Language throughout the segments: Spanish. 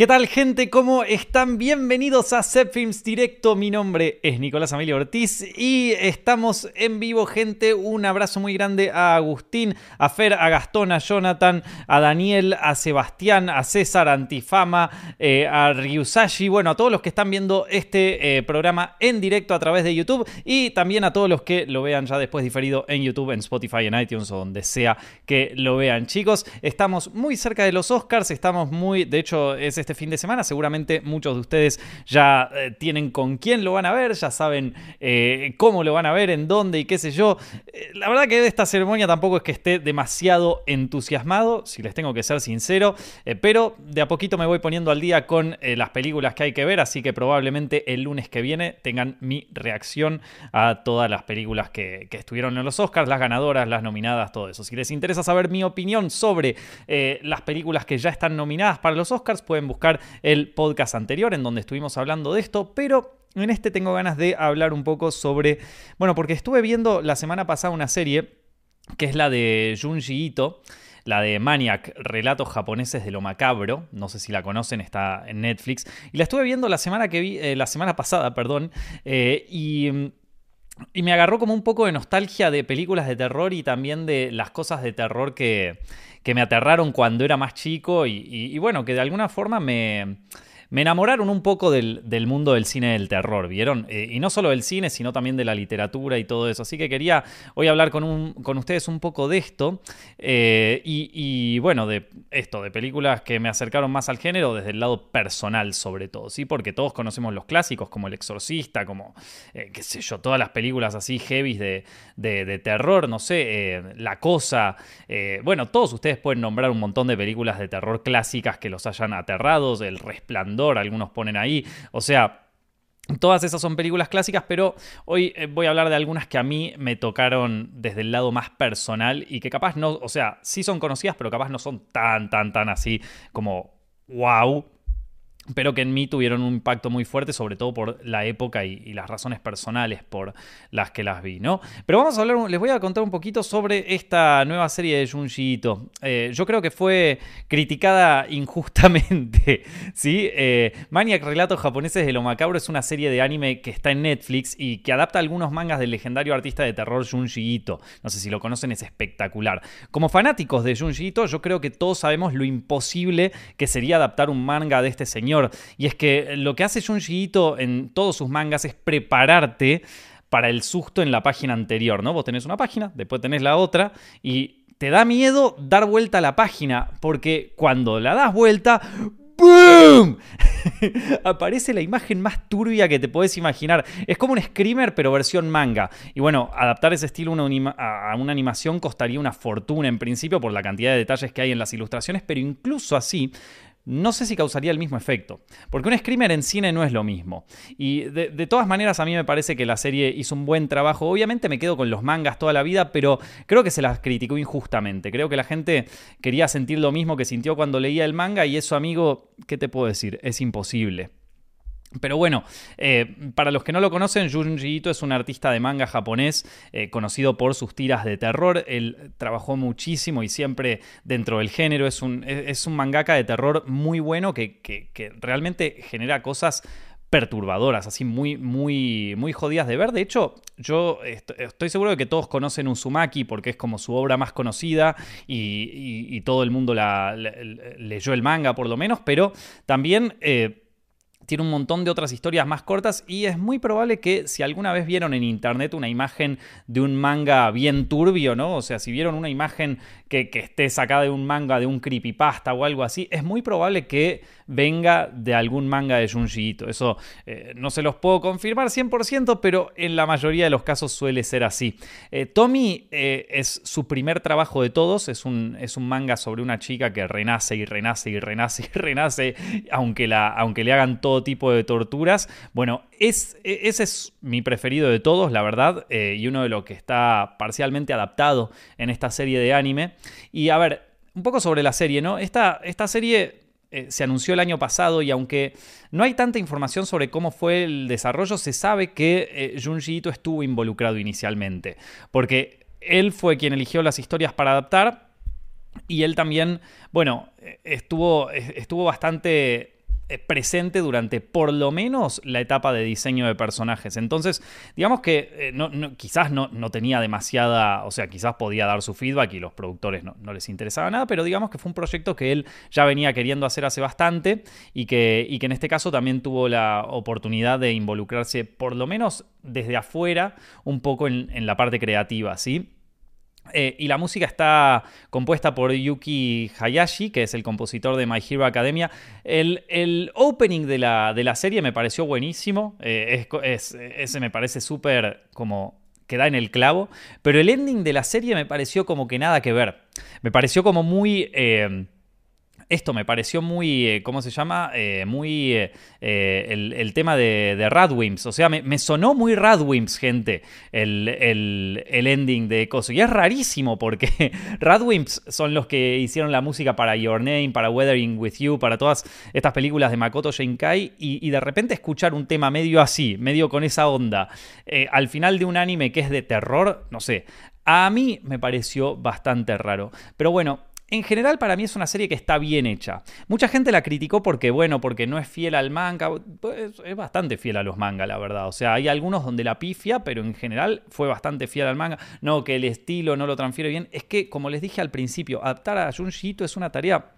¿Qué tal gente? ¿Cómo están? Bienvenidos a Films Directo. Mi nombre es Nicolás Amelio Ortiz y estamos en vivo gente. Un abrazo muy grande a Agustín, a Fer, a Gastón, a Jonathan, a Daniel, a Sebastián, a César, a Antifama, eh, a Ryusashi, bueno, a todos los que están viendo este eh, programa en directo a través de YouTube y también a todos los que lo vean ya después diferido en YouTube, en Spotify, en iTunes o donde sea que lo vean. Chicos, estamos muy cerca de los Oscars, estamos muy, de hecho es fin de semana. Seguramente muchos de ustedes ya eh, tienen con quién lo van a ver, ya saben eh, cómo lo van a ver, en dónde y qué sé yo. Eh, la verdad que de esta ceremonia tampoco es que esté demasiado entusiasmado, si les tengo que ser sincero, pero de a poquito me voy poniendo al día con las películas que hay que ver, así que probablemente el lunes que viene tengan mi reacción a todas las películas que, que estuvieron en los Oscars, las ganadoras, las nominadas, todo eso. Si les interesa saber mi opinión sobre las películas que ya están nominadas para los Oscars, pueden buscar el podcast anterior en donde estuvimos hablando de esto, pero en este tengo ganas de hablar un poco sobre, bueno, porque estuve viendo la semana pasada una serie que es la de Junji Ito, la de Maniac, Relatos japoneses de lo macabro, no sé si la conocen, está en Netflix, y la estuve viendo la semana, que vi, eh, la semana pasada, perdón, eh, y... Y me agarró como un poco de nostalgia de películas de terror y también de las cosas de terror que, que me aterraron cuando era más chico y, bueno, que de alguna forma me me enamoraron un poco del, mundo del cine del terror, ¿vieron? Eh, y no solo del cine, sino también de la literatura y todo eso. Así que quería hoy hablar con, con ustedes un poco de esto. Eh, y, bueno, de esto, de películas que me acercaron más al género desde el lado personal, sobre todo, ¿sí? Porque todos conocemos los clásicos, como El Exorcista, como, eh, qué sé yo, todas las películas así heavy de, de, terror, no sé, La Cosa. bueno, todos ustedes pueden nombrar un montón de películas de terror clásicas que los hayan aterrados, El Resplandor algunos ponen ahí. O sea, Todas esas son películas clásicas, pero hoy eh, voy a hablar de algunas que a mí me tocaron desde el lado más personal y que capaz no, o sea, sí son conocidas, pero capaz no son tan, tan, tan así como wow pero que en mí tuvieron un impacto muy fuerte, sobre todo por la época y, las razones personales por las que las vi, ¿no? Pero vamos a hablar, les voy a contar un poquito sobre esta nueva serie de Junji Ito. Eh, yo creo que fue criticada injustamente, ¿sí? Eh, Maniac Relatos Japoneses de lo Macabro es una serie de anime que está en Netflix y que adapta algunos mangas del legendario artista de terror Junji Ito. No sé si lo conocen, es espectacular. Como fanáticos de Junji Ito, yo creo que todos sabemos lo imposible que sería adaptar un manga de este señor y es que lo que hace Junji en todos sus mangas es prepararte para el susto en la página anterior, ¿no? Vos tenés una página, después tenés la otra y te da miedo dar vuelta a la página porque cuando la das vuelta, ¡Boom! Aparece la imagen más turbia que te puedes imaginar. Es como un screamer, pero versión manga. Y bueno, adaptar ese estilo a una animación costaría una fortuna en principio por la cantidad de detalles que hay en las ilustraciones, pero incluso así no sé si causaría el mismo efecto. Porque un screamer en cine no es lo mismo. Y de, todas maneras a mí me parece que la serie hizo un buen trabajo. Obviamente me quedo con los mangas toda la vida, pero creo que se las criticó injustamente. Creo que la gente quería sentir lo mismo que sintió cuando leía el manga y eso, amigo, ¿qué te puedo decir? Es imposible. Pero bueno, eh, para los que no lo conocen, Junji Ito es un artista de manga japonés eh, conocido por sus tiras de terror. Él trabajó muchísimo y siempre dentro del género. Es un, es un mangaka de terror muy bueno que, realmente genera cosas perturbadoras, así muy, muy, muy jodidas de ver. De hecho, yo estoy seguro de que todos conocen Uzumaki porque es como su obra más conocida y, todo el mundo la, leyó el manga por lo menos, pero también... Eh, tiene un montón de otras historias más cortas y es muy probable que si alguna vez vieron en internet una imagen de un manga bien turbio, ¿no? O sea, si vieron una imagen que, esté sacada de un manga, de un creepypasta o algo así, es muy probable que venga de algún manga de Junji Ito. Eso eh, no se los puedo confirmar 100%, pero en la mayoría de los casos suele ser así. Eh, Tommy eh, es su primer trabajo de todos, es un, es un manga sobre una chica que renace y renace y renace y renace, aunque, la, aunque le hagan todo tipo de torturas. Bueno, es, e, ese es mi preferido de todos, la verdad, y uno de los que está parcialmente adaptado en esta serie de anime. Y a ver, un poco sobre la serie, ¿no? Esta, esta serie eh, se anunció el año pasado y aunque no hay tanta información sobre cómo fue el desarrollo, se sabe que eh, Junji Ito estuvo involucrado inicialmente. Porque él fue quien eligió las historias para adaptar y él también, bueno, estuvo, estuvo bastante eh, presente durante por lo menos la etapa de diseño de personajes. Entonces, digamos que eh, no, quizás no, tenía demasiada, o sea, quizás podía dar su feedback y los productores no, les interesaba nada, pero digamos que fue un proyecto que él ya venía queriendo hacer hace bastante y que, y que en este caso también tuvo la oportunidad de involucrarse por lo menos desde afuera un poco en la parte creativa, ¿sí? Eh, y la música está compuesta por Yuki Hayashi, que es el compositor de My Hero Academia. El, opening de la, de la, serie me pareció buenísimo. Eh, ese me parece súper como que da en el clavo. Pero el ending de la serie me pareció como que nada que ver. Me pareció como muy... Eh, esto me pareció muy, eh, ¿cómo se llama? Eh, muy eh, el, tema de, de, Radwimps. O sea, me, sonó muy Radwimps, gente, el, el, ending de Coso. Y es rarísimo porque Radwimps son los que hicieron la música para Your Name, para Weathering With You, para todas estas películas de Makoto Shinkai. Y de repente escuchar un tema medio así, medio con esa onda, al final de un anime que es de terror, no sé. A mí me pareció bastante raro. Pero bueno, en general para mí es una serie que está bien hecha. Mucha gente la criticó porque, bueno, porque no es fiel al manga. Es bastante fiel a los mangas, la verdad. O sea, hay algunos donde la pifia, pero en general fue bastante fiel al manga. No, que el estilo no lo transfiere bien. Es que, como les dije al principio, adaptar a Junji Ito es una tarea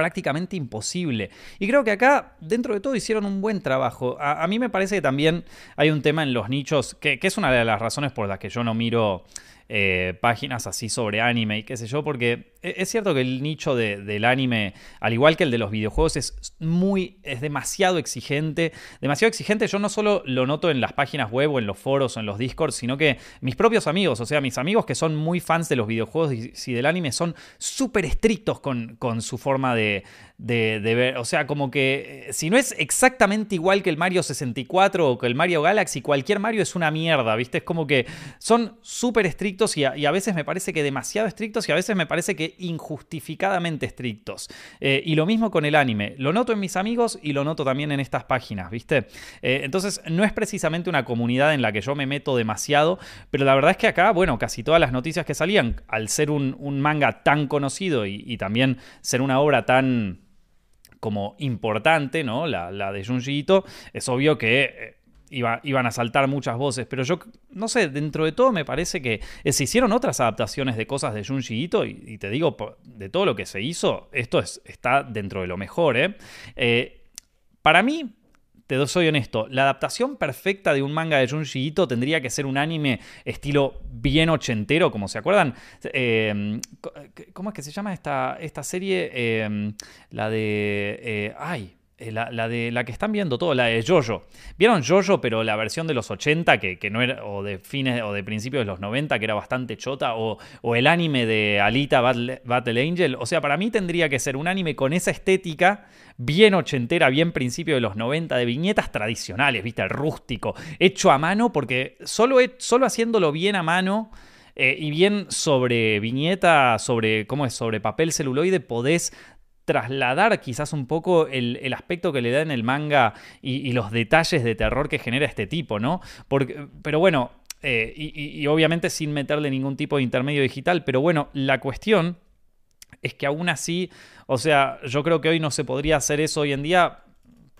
prácticamente imposible. Y creo que acá, dentro de todo, hicieron un buen trabajo. A, mí me parece que también hay un tema en los nichos, que, es una de las razones por las que yo no miro eh, páginas así sobre anime y qué sé yo, porque es cierto que el nicho del anime, al igual que el de los videojuegos, es muy, es demasiado exigente, demasiado exigente. Yo no solo lo noto en las páginas web o en los foros o en los discords, sino que mis propios amigos, o sea, mis amigos que son muy fans de los videojuegos y, del anime, son súper estrictos con, con su forma de, de, ver. O sea, como que eh, si no es exactamente igual que el Mario 64 o que el Mario Galaxy, cualquier Mario es una mierda, ¿viste? Es como que son súper estrictos y a, veces me parece que demasiado estrictos y a veces me parece que injustificadamente estrictos. Eh, y lo mismo con el anime. Lo noto en mis amigos y lo noto también en estas páginas, ¿viste? Eh, entonces no es precisamente una comunidad en la que yo me meto demasiado, pero la verdad es que acá, bueno, casi todas las noticias que salían, al ser un, manga tan conocido y, también ser una obra tan como importante, ¿no? La, la de Junji Ito, es obvio que iban a saltar muchas voces, pero yo no sé, dentro de todo me parece que eh, se hicieron otras adaptaciones de cosas de Junji Ito y, te digo, de todo lo que se hizo, esto está dentro de lo mejor. ¿eh? ¿eh? para mí, te soy honesto, la adaptación perfecta de un manga de Junji Ito tendría que ser un anime estilo bien ochentero, como se acuerdan. Eh, ¿Cómo es que se llama esta, esta serie? la de... ay, eh, la, de la que están viendo todo, la de Jojo. ¿Vieron Jojo, pero la versión de los 80, que, no era, o de fines o de principios de los 90, que era bastante chota, o, el anime de Alita Battle, Angel? O sea, para mí tendría que ser un anime con esa estética bien ochentera, bien principio de los 90, de viñetas tradicionales, ¿viste? Rústico, hecho a mano, porque solo, solo haciéndolo bien a mano. Eh, y bien sobre viñeta, sobre, ¿cómo es? Sobre papel celuloide, podés trasladar quizás un poco el, aspecto que le da en el manga y, los detalles de terror que genera este tipo, ¿no? Porque, pero bueno, eh, y, obviamente sin meterle ningún tipo de intermedio digital, pero bueno, la cuestión es que aún así, o sea, yo creo que hoy no se podría hacer eso hoy en día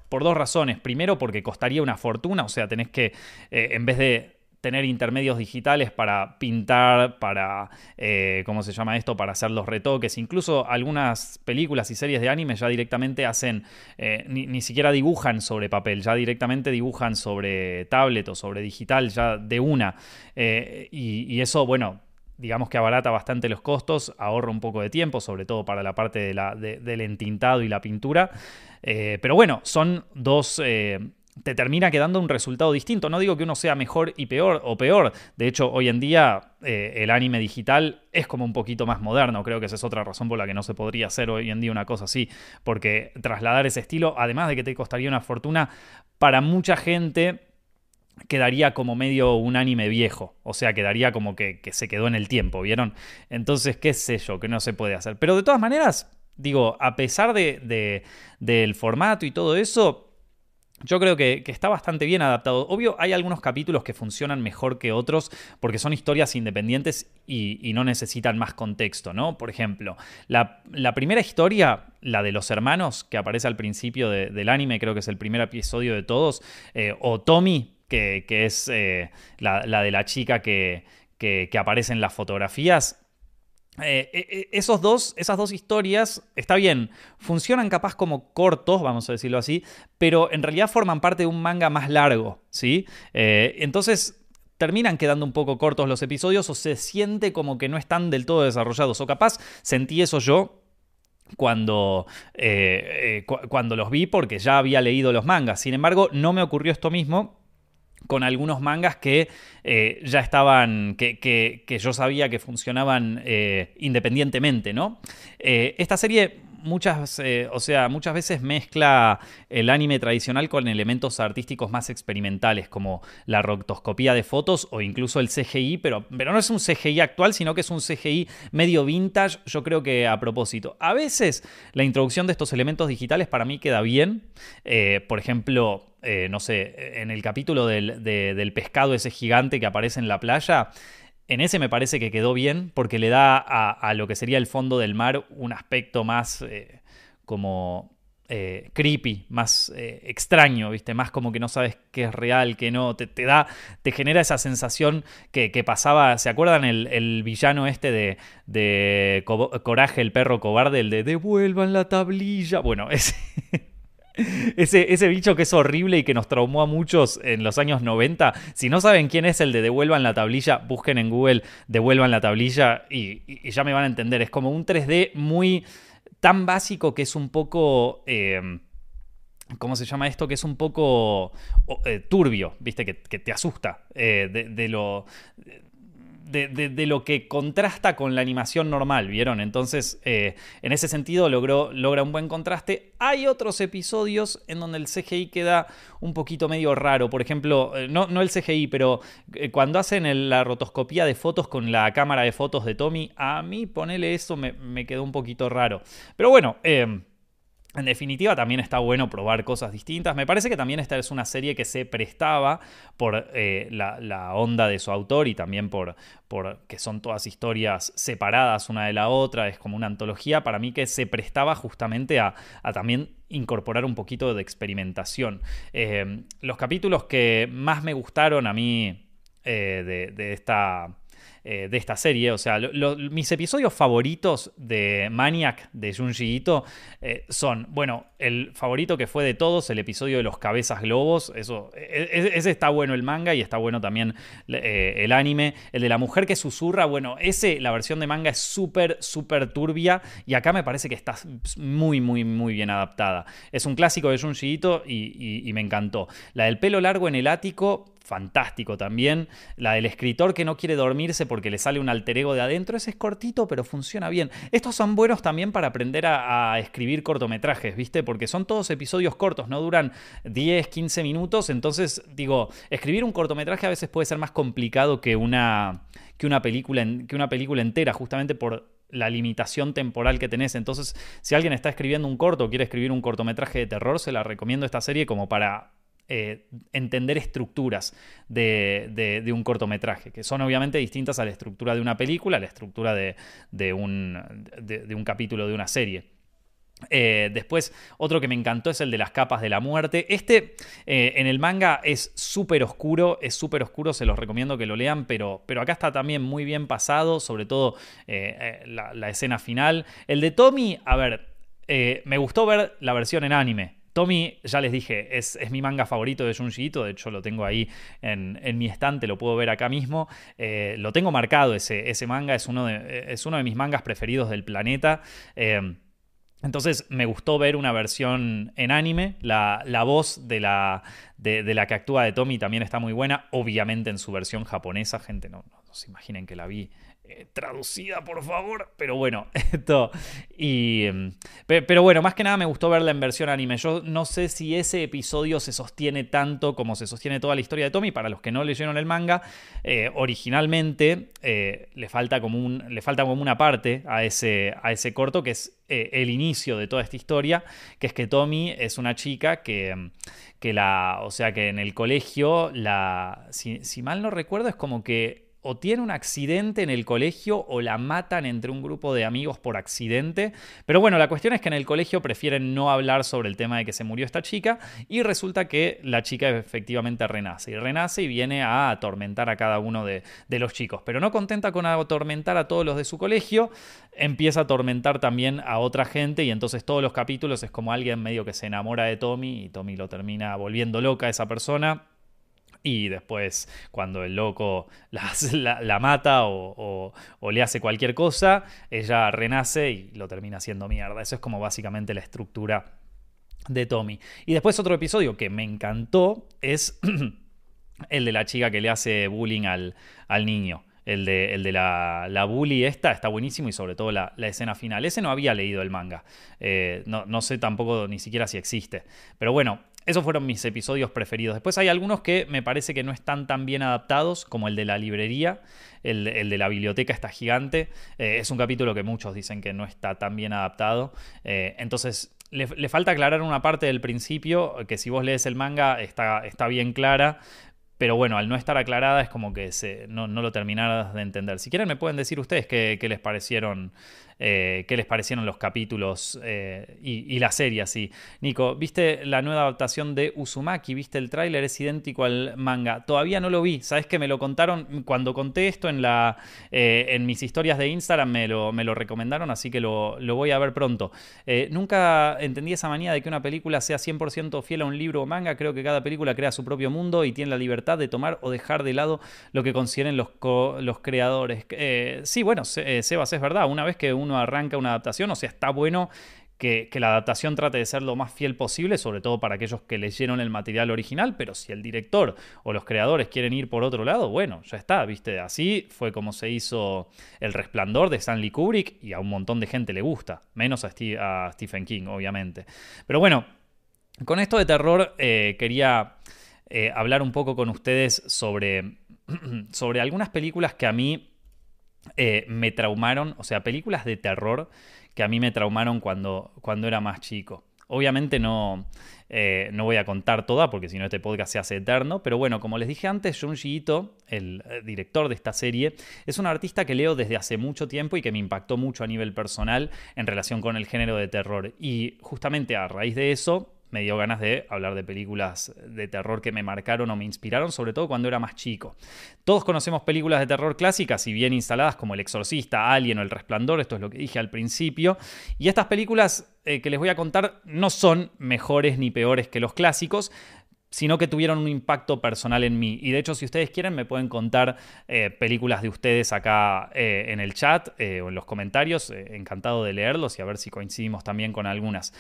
por dos razones. Primero, porque costaría una fortuna, o sea, tenés que, eh, en vez de tener intermedios digitales para pintar, para, eh, ¿cómo se llama esto?, para hacer los retoques. Incluso algunas películas y series de anime ya directamente hacen, eh, ni, siquiera dibujan sobre papel, ya directamente dibujan sobre tablet o sobre digital, ya de una. Eh, y, eso, bueno, digamos que abarata bastante los costos, ahorra un poco de tiempo, sobre todo para la parte del entintado y la pintura. pero bueno, son dos te termina quedando un resultado distinto. No digo que uno sea mejor y peor o peor. De hecho, hoy en día eh, el anime digital es como un poquito más moderno. Creo que esa es otra razón por la que no se podría hacer hoy en día una cosa así. Porque trasladar ese estilo, además de que te costaría una fortuna, para mucha gente quedaría como medio un anime viejo. O sea, quedaría como que, se quedó en el tiempo, ¿vieron? Entonces, qué sé yo, que no se puede hacer. Pero de todas maneras, digo, a pesar de, del formato y todo eso yo creo que, está bastante bien adaptado. Obvio, hay algunos capítulos que funcionan mejor que otros porque son historias independientes y, no necesitan más contexto, ¿no? Por ejemplo, la, primera historia, la de los hermanos, que aparece al principio del anime, creo que es el primer episodio de todos, eh, o Tommy, que, es eh, la, de la chica que, que aparece en las fotografías, eh, eh, eh, esos dos, esas dos historias, está bien, funcionan capaz como cortos, vamos a decirlo así, pero en realidad forman parte de un manga más largo, ¿sí? entonces terminan quedando un poco cortos los episodios o se siente como que no están del todo desarrollados, o capaz sentí eso yo cuando, cuando los vi porque ya había leído los mangas. Sin embargo, no me ocurrió esto mismo con algunos mangas que eh, ya estaban, que, yo sabía que funcionaban eh, independientemente, ¿no? Eh, esta serie muchas, o sea, muchas veces mezcla el anime tradicional con elementos artísticos más experimentales, como la rotoscopía de fotos o incluso el CGI, pero, pero no es un CGI actual, sino que es un CGI medio vintage, yo creo que a propósito. A veces la introducción de estos elementos digitales para mí queda bien, por ejemplo, eh, no sé, en el capítulo del, pescado ese gigante que aparece en la playa, en ese me parece que quedó bien porque le da a, lo que sería el fondo del mar un aspecto más eh, como eh, creepy, más extraño, ¿viste? Más como que no sabes qué es real, qué no. Te, da, te genera esa sensación que, pasaba. ¿Se acuerdan el, villano este de, de Coraje, el perro cobarde? El de devuelvan la tablilla. Bueno, ese. Ese, ese, bicho que es horrible y que nos traumó a muchos en los años 90. Si no saben quién es el de Devuelvan la tablilla, busquen en Google Devuelvan la tablilla y, ya me van a entender. Es como un 3D muy tan básico que es un poco... Eh, ¿Cómo se llama esto? Que es un poco eh, turbio, ¿viste? Que, te asusta eh, de, lo de, lo que contrasta con la animación normal, ¿vieron? Entonces, eh, en ese sentido logró, logra un buen contraste. Hay otros episodios en donde el CGI queda un poquito medio raro. Por ejemplo, eh, no, no el CGI, pero eh, cuando hacen la rotoscopía de fotos con la cámara de fotos de Tommy, a mí ponerle eso me, me quedó un poquito raro. Pero bueno, en definitiva, también está bueno probar cosas distintas. Me parece que también esta es una serie que se prestaba por eh, la, onda de su autor y también por, por, que son todas historias separadas una de la otra. Es como una antología. Para mí que se prestaba justamente a, también incorporar un poquito de experimentación. Eh, los capítulos que más me gustaron a mí eh, de esta eh, de esta serie. O sea, mis episodios favoritos de Maniac de Junji Ito eh, son, bueno, el favorito que fue de todos, el episodio de los cabezas globos. Eso, e, e, ese está bueno el manga y está bueno también eh, el anime. El de la mujer que susurra, bueno, ese, la versión de manga es súper, súper turbia y acá me parece que está muy, muy, muy bien adaptada. Es un clásico de Junji Ito y me encantó. La del pelo largo en el ático fantástico también. La del escritor que no quiere dormirse porque le sale un alter ego de adentro, ese es cortito, pero funciona bien. Estos son buenos también para aprender a, escribir cortometrajes, ¿viste? Porque son todos episodios cortos, no duran 10, 15 minutos. Entonces, digo, escribir un cortometraje a veces puede ser más complicado que una, que una, película, que una película entera, justamente por la limitación temporal que tenés. Entonces, si alguien está escribiendo un corto o quiere escribir un cortometraje de terror, se la recomiendo esta serie como para eh, entender estructuras de, un cortometraje, que son obviamente distintas a la estructura de una película, a la estructura de, un, capítulo de una serie. Eh, después, otro que me encantó es el de las capas de la muerte. Este eh, en el manga es súper oscuro, es súper oscuro, se los recomiendo que lo lean, pero, pero acá está también muy bien pasado, sobre todo la, escena final. El de Tommy, a ver, me gustó ver la versión en anime. Tommy, ya les dije, es, mi manga favorito de Junji Ito, de hecho lo tengo ahí en, mi estante, lo puedo ver acá mismo. Eh, lo tengo marcado ese, ese manga, es uno, de, es uno de mis mangas preferidos del planeta. Eh, entonces me gustó ver una versión en anime. La, voz de la, de, la, que actúa de Tommy también está muy buena. Obviamente en su versión japonesa, gente, no, se imaginen que la vi eh, traducida, por favor. Pero bueno, esto. Y, em, pero bueno, más que nada me gustó verla en versión anime. Yo no sé si ese episodio se sostiene tanto como se sostiene toda la historia de Tommy. Para los que no leyeron el manga, eh, originalmente eh, le, falta como un, le falta como una parte a ese, a ese corto que es el inicio de toda esta historia, que es que Tommy es una chica que, em, que la, o sea, que en el colegio, la, si mal no recuerdo, es como que o tiene un accidente en el colegio o la matan entre un grupo de amigos por accidente. Pero bueno, la cuestión es que en el colegio prefieren no hablar sobre el tema de que se murió esta chica y resulta que la chica efectivamente renace. Y renace y viene a atormentar a cada uno de, los chicos. Pero no contenta con atormentar a todos los de su colegio, empieza a atormentar también a otra gente y entonces todos los capítulos es como alguien medio que se enamora de Tommy y Tommy lo termina volviendo loca a esa persona y después cuando el loco la, mata o, le hace cualquier cosa, ella renace y lo termina haciendo mierda. Eso es como básicamente la estructura de Tommy. Y después otro episodio que me encantó es el de la chica que le hace bullying al, al niño. El de, el de la, la, bully esta está buenísimo y sobre todo la, escena final. Ese no había leído el manga. Eh, no, no, sé tampoco ni siquiera si existe. Pero bueno, esos fueron mis episodios preferidos. Después hay algunos que me parece que no están tan bien adaptados, como el de la librería, el, de la biblioteca está gigante. Eh, es un capítulo que muchos dicen que no está tan bien adaptado. Eh, entonces, le, falta aclarar una parte del principio, que si vos lees el manga está, bien clara, pero bueno, al no estar aclarada es como que se, no, lo terminaras de entender. Si quieren me pueden decir ustedes qué les parecieron eh, qué les parecieron los capítulos eh, y, la serie así. Nico, ¿viste la nueva adaptación de Uzumaki? ¿Viste el tráiler? Es idéntico al manga. Todavía no lo vi. ¿Sabes que me lo contaron? Cuando conté esto en, la, eh, en mis historias de Instagram me lo, me lo recomendaron, así que lo, voy a ver pronto. nunca entendí esa manía de que una película sea 100% fiel a un libro o manga. Creo que cada película crea su propio mundo y tiene la libertad de tomar o dejar de lado lo que consideren los, los creadores. sí, bueno, Sebas, es verdad. Una vez que uno arranca una adaptación, o sea, está bueno que, la adaptación trate de ser lo más fiel posible, sobre todo para aquellos que leyeron el material original, pero si el director o los creadores quieren ir por otro lado, bueno, ya está, viste, así fue como se hizo El Resplandor de Stanley Kubrick y a un montón de gente le gusta, menos a, Stephen King, obviamente. Pero bueno, con esto de terror eh, quería eh, hablar un poco con ustedes sobre, sobre algunas películas que a mí eh, me traumaron, o sea, películas de terror que a mí me traumaron cuando, cuando era más chico. Obviamente no, eh, no voy a contar toda porque si no este podcast se hace eterno, pero bueno, como les dije antes, Junji Ito, el eh, director de esta serie, es un artista que leo desde hace mucho tiempo y que me impactó mucho a nivel personal en relación con el género de terror. Y justamente a raíz de eso me dio ganas de hablar de películas de terror que me marcaron o me inspiraron, sobre todo cuando era más chico. Todos conocemos películas de terror clásicas y bien instaladas como El Exorcista, Alien o El Resplandor, esto es lo que dije al principio, y estas películas eh, que les voy a contar no son mejores ni peores que los clásicos, sino que tuvieron un impacto personal en mí. Y de hecho, si ustedes quieren, me pueden contar eh, películas de ustedes acá eh, en el chat eh, o en los comentarios. encantado de leerlos y a ver si coincidimos también con algunas.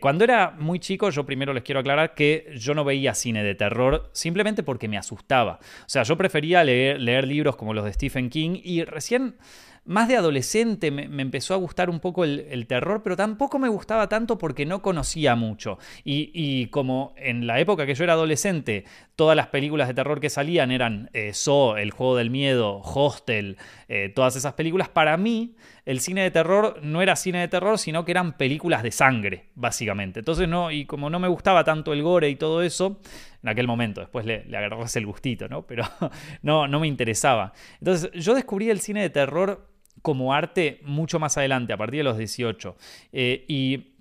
cuando era muy chico, yo primero les quiero aclarar que yo no veía cine de terror simplemente porque me asustaba. O sea, yo prefería leer, leer libros como los de Stephen King y recién más de adolescente me, empezó a gustar un poco el, terror, pero tampoco me gustaba tanto porque no conocía mucho. Y, como en la época que yo era adolescente, todas las películas de terror que salían eran eh, El Juego del Miedo, Hostel, eh, todas esas películas, para mí el cine de terror no era cine de terror, sino que eran películas de sangre, básicamente. Entonces, no, y como no me gustaba tanto el gore y todo eso, en aquel momento, después le, le agarras el gustito, ¿no? Pero no, no me interesaba. Entonces, yo descubrí el cine de terror como arte mucho más adelante, a partir de los 18. Eh, y,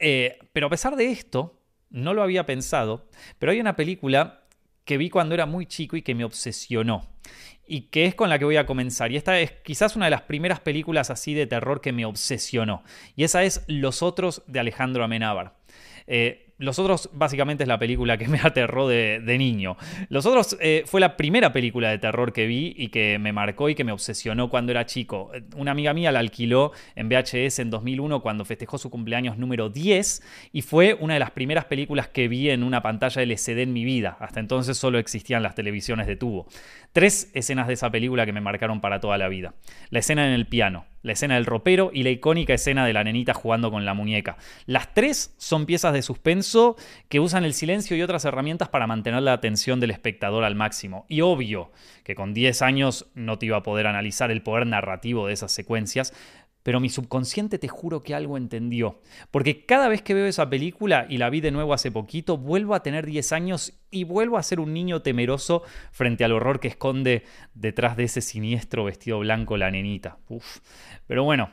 eh, pero a pesar de esto, no lo había pensado, pero hay una película que vi cuando era muy chico y que me obsesionó. Y que es con la que voy a comenzar. Y esta es quizás una de las primeras películas así de terror que me obsesionó. Y esa es Los Otros de Alejandro Amenábar. Eh, los otros, básicamente, es la película que me aterró de, niño. Los otros eh, fue la primera película de terror que vi y que me marcó y que me obsesionó cuando era chico. Una amiga mía la alquiló en VHS en 2001 cuando festejó su cumpleaños número 10 y fue una de las primeras películas que vi en una pantalla LCD en mi vida. Hasta entonces solo existían las televisiones de tubo. Tres escenas de esa película que me marcaron para toda la vida. La escena en el piano, la escena del ropero y la icónica escena de la nenita jugando con la muñeca. Las tres son piezas de suspenso que usan el silencio y otras herramientas para mantener la atención del espectador al máximo. Y obvio que con 10 años no te iba a poder analizar el poder narrativo de esas secuencias, pero mi subconsciente te juro que algo entendió. Porque cada vez que veo esa película y la vi de nuevo hace poquito, vuelvo a tener 10 años y vuelvo a ser un niño temeroso frente al horror que esconde detrás de ese siniestro vestido blanco la nenita. Pero bueno,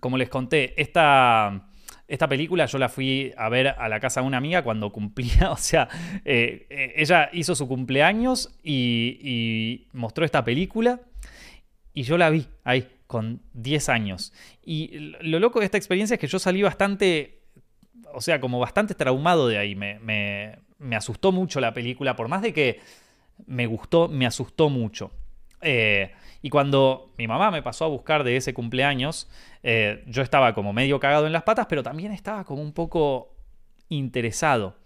como les conté, esta... Esta película yo la fui a ver a la casa de una amiga cuando cumplía, o sea, eh, ella hizo su cumpleaños y mostró esta película y yo la vi ahí, con 10 años. Y lo loco de esta experiencia es que yo salí bastante, o sea, como bastante traumado de ahí. Me, asustó mucho la película, por más de que me gustó, me asustó mucho. Eh, y cuando mi mamá me pasó a buscar de ese cumpleaños, eh, yo estaba como medio cagado en las patas, pero también estaba como un poco interesado.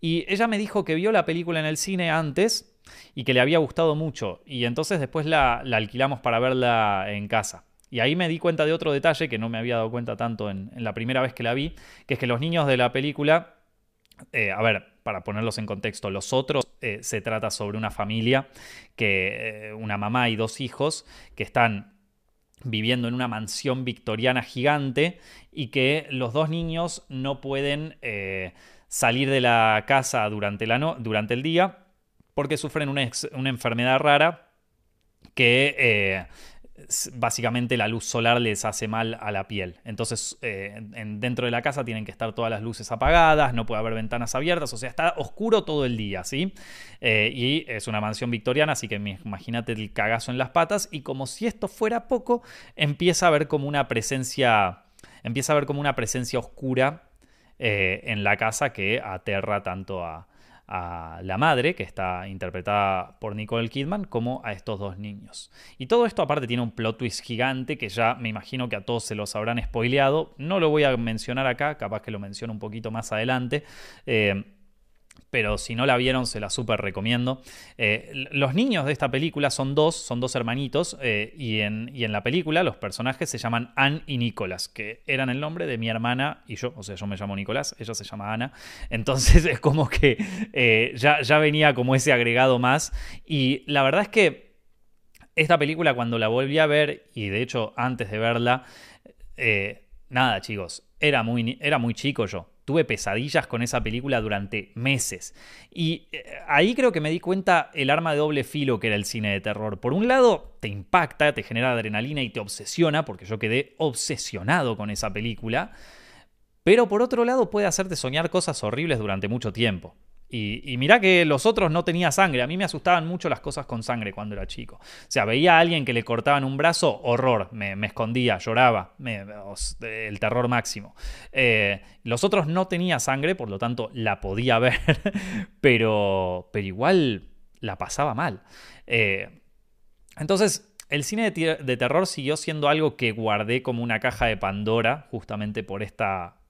Y ella me dijo que vio la película en el cine antes y que le había gustado mucho. Y entonces después la, alquilamos para verla en casa. Y ahí me di cuenta de otro detalle que no me había dado cuenta tanto en, la primera vez que la vi, que es que los niños de la película, eh, a ver, para ponerlos en contexto, los otros eh, se trata sobre una familia, que eh, una mamá y dos hijos que están viviendo en una mansión victoriana gigante y que los dos niños no pueden salir de la casa durante, la durante el día porque sufren una, enfermedad rara que básicamente la luz solar les hace mal a la piel. Entonces, eh, dentro de la casa tienen que estar todas las luces apagadas, no puede haber ventanas abiertas, o sea, está oscuro todo el día, ¿sí? Eh, y es una mansión victoriana, así que imagínate el cagazo en las patas, y como si esto fuera poco, empieza a ver como una presencia, empieza a ver como una presencia oscura en la casa que aterra tanto a, a la madre, que está interpretada por Nicole Kidman, como a estos dos niños. Y todo esto aparte tiene un plot twist gigante que ya me imagino que a todos se los habrán spoileado. No lo voy a mencionar acá, capaz que lo menciono un poquito más adelante. Eh, pero si no la vieron se la súper recomiendo. Eh, los niños de esta película son dos, son dos hermanitos, eh, y, en, en, la película los personajes se llaman Anne y Nicolás, que eran el nombre de mi hermana y yo, o sea, yo me llamo Nicolás, ella se llama Ana, entonces es como que eh, ya, ya venía como ese agregado más, y la verdad es que esta película cuando la volví a ver, y de hecho antes de verla, nada chicos, era muy, era muy chico yo, tuve pesadillas con esa película durante meses. Y eh, ahí creo que me di cuenta el arma de doble filo que era el cine de terror. Por un lado, te impacta, te genera adrenalina y te obsesiona, porque yo quedé obsesionado con esa película. Pero por otro lado, puede hacerte soñar cosas horribles durante mucho tiempo. Y, mirá que los otros no tenía sangre. A mí me asustaban mucho las cosas con sangre cuando era chico. O sea, veía a alguien que le cortaban un brazo, horror. Me, escondía, lloraba. el terror máximo. Eh, los otros no tenía sangre, por lo tanto la podía ver. pero, pero igual la pasaba mal. Eh, entonces, el cine de terror siguió siendo algo que guardé como una caja de Pandora, justamente por esta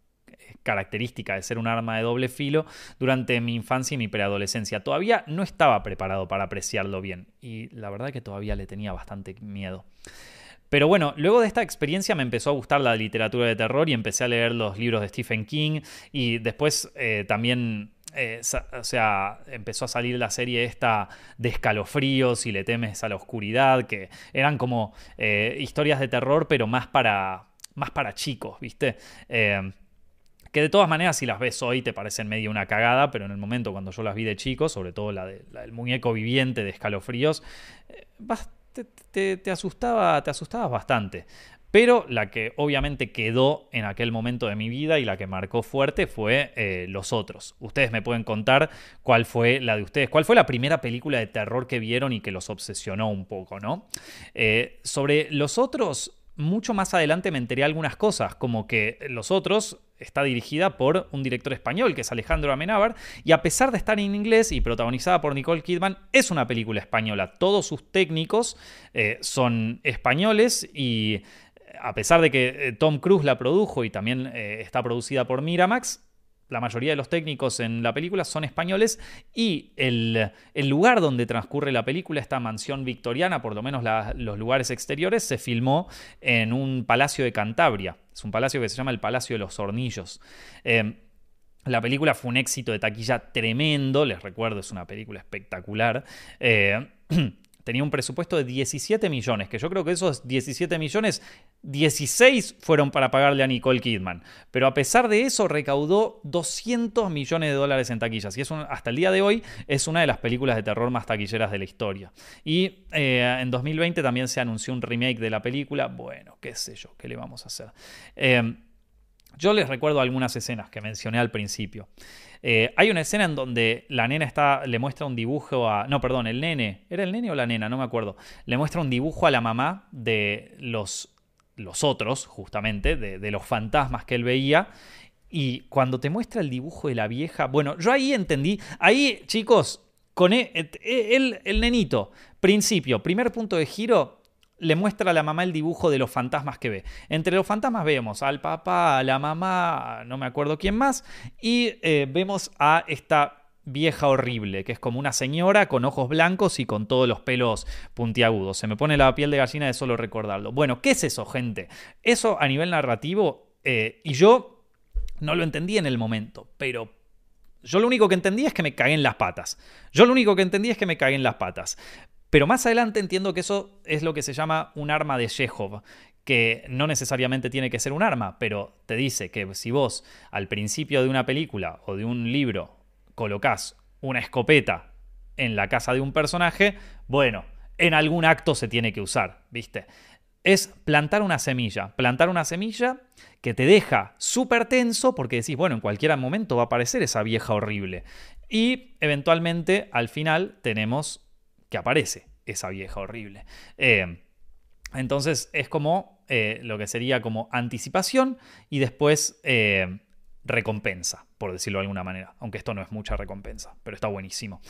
característica de ser un arma de doble filo durante mi infancia y mi preadolescencia. Todavía no estaba preparado para apreciarlo bien y la verdad que todavía le tenía bastante miedo. Pero bueno, luego de esta experiencia me empezó a gustar la literatura de terror y empecé a leer los libros de Stephen King y después eh, también eh, o sea, empezó a salir la serie esta de escalofríos y le temes a la oscuridad, que eran como eh, historias de terror, pero más para, más para chicos, ¿viste? Que de todas maneras si las ves hoy te parecen medio una cagada, pero en el momento cuando yo las vi de chico, sobre todo la, del muñeco viviente de escalofríos, eh, te, te, asustaba, te asustabas bastante. Pero la que obviamente quedó en aquel momento de mi vida y la que marcó fuerte fue eh, Los Otros. Ustedes me pueden contar cuál fue la de ustedes, cuál fue la primera película de terror que vieron y que los obsesionó un poco, ¿no? Eh, sobre Los Otros, mucho más adelante me enteré algunas cosas, como que Los Otros está dirigida por un director español que es Alejandro Amenábar y a pesar de estar en inglés y protagonizada por Nicole Kidman, es una película española. Todos sus técnicos eh, son españoles y a pesar de que eh, Tom Cruise la produjo y también eh, está producida por Miramax, la mayoría de los técnicos en la película son españoles y el, lugar donde transcurre la película, esta mansión victoriana, por lo menos los lugares exteriores, se filmó en un palacio de Cantabria. Es un palacio que se llama el Palacio de los Hornillos. Eh, la película fue un éxito de taquilla tremendo, les recuerdo, es una película espectacular. Eh, tenía un presupuesto de 17 millones, que yo creo que esos 17 millones, 16 fueron para pagarle a Nicole Kidman. Pero a pesar de eso, recaudó 200 millones de dólares en taquillas. Y es hasta el día de hoy es una de las películas de terror más taquilleras de la historia. Y eh, en 2020 también se anunció un remake de la película. Bueno, qué sé yo, qué le vamos a hacer. Eh, yo les recuerdo algunas escenas que mencioné al principio. Eh, hay una escena en donde la nena está, le muestra un dibujo a. No, perdón, el nene. ¿Era el nene o la nena? No me acuerdo. Le muestra un dibujo a la mamá de los, los otros, justamente, de, los fantasmas que él veía. Y cuando te muestra el dibujo de la vieja. Bueno, yo ahí entendí. Ahí, chicos, con e, el, el nenito, principio, primer punto de giro, le muestra a la mamá el dibujo de los fantasmas que ve. Entre los fantasmas vemos al papá, a la mamá, no me acuerdo quién más, y eh, vemos a esta vieja horrible, que es como una señora con ojos blancos y con todos los pelos puntiagudos. Se me pone la piel de gallina de solo recordarlo. Bueno, ¿qué es eso, gente? Eso a nivel narrativo, eh, y yo no lo entendí en el momento, pero yo lo único que entendí es que me cagué en las patas. Yo lo único que entendí es que me cagué en las patas. Pero más adelante entiendo que eso es lo que se llama un arma de Chekhov, que no necesariamente tiene que ser un arma, pero te dice que si vos al principio de una película o de un libro colocás una escopeta en la casa de un personaje, bueno, en algún acto se tiene que usar, ¿viste? Es plantar una semilla, plantar una semilla que te deja súper tenso porque decís, bueno, en cualquier momento va a aparecer esa vieja horrible. Y eventualmente al final tenemos que aparece esa vieja horrible. Eh, entonces es como eh, lo que sería como anticipación y después eh, recompensa, por decirlo de alguna manera, aunque esto no es mucha recompensa, pero está buenísimo.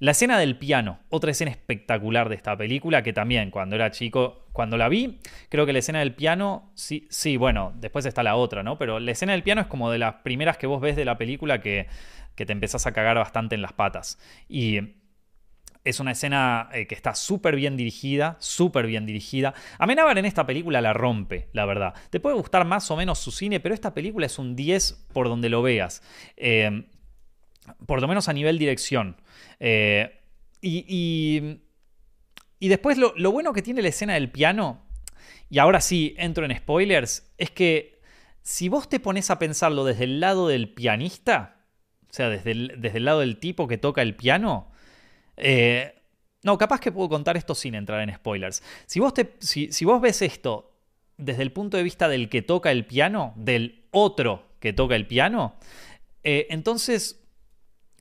La escena del piano, otra escena espectacular de esta película que también cuando era chico, cuando la vi, creo que la escena del piano, sí, sí, bueno, después está la otra, ¿no? Pero la escena del piano es como de las primeras que vos ves de la película que, que te empezás a cagar bastante en las patas. Y es una escena eh, que está súper bien dirigida, súper bien dirigida. Amenábar en esta película la rompe, la verdad. Te puede gustar más o menos su cine, pero esta película es un 10 por donde lo veas. Eh, por lo menos a nivel dirección. Eh, y, y, después lo, lo bueno que tiene la escena del piano, y ahora sí entro en spoilers, es que si vos te pones a pensarlo desde el lado del pianista, o sea, desde desde el lado del tipo que toca el piano, eh, no, capaz que puedo contar esto sin entrar en spoilers. Si vos, te, si, vos ves esto desde el punto de vista del que toca el piano, del otro que toca el piano, eh, entonces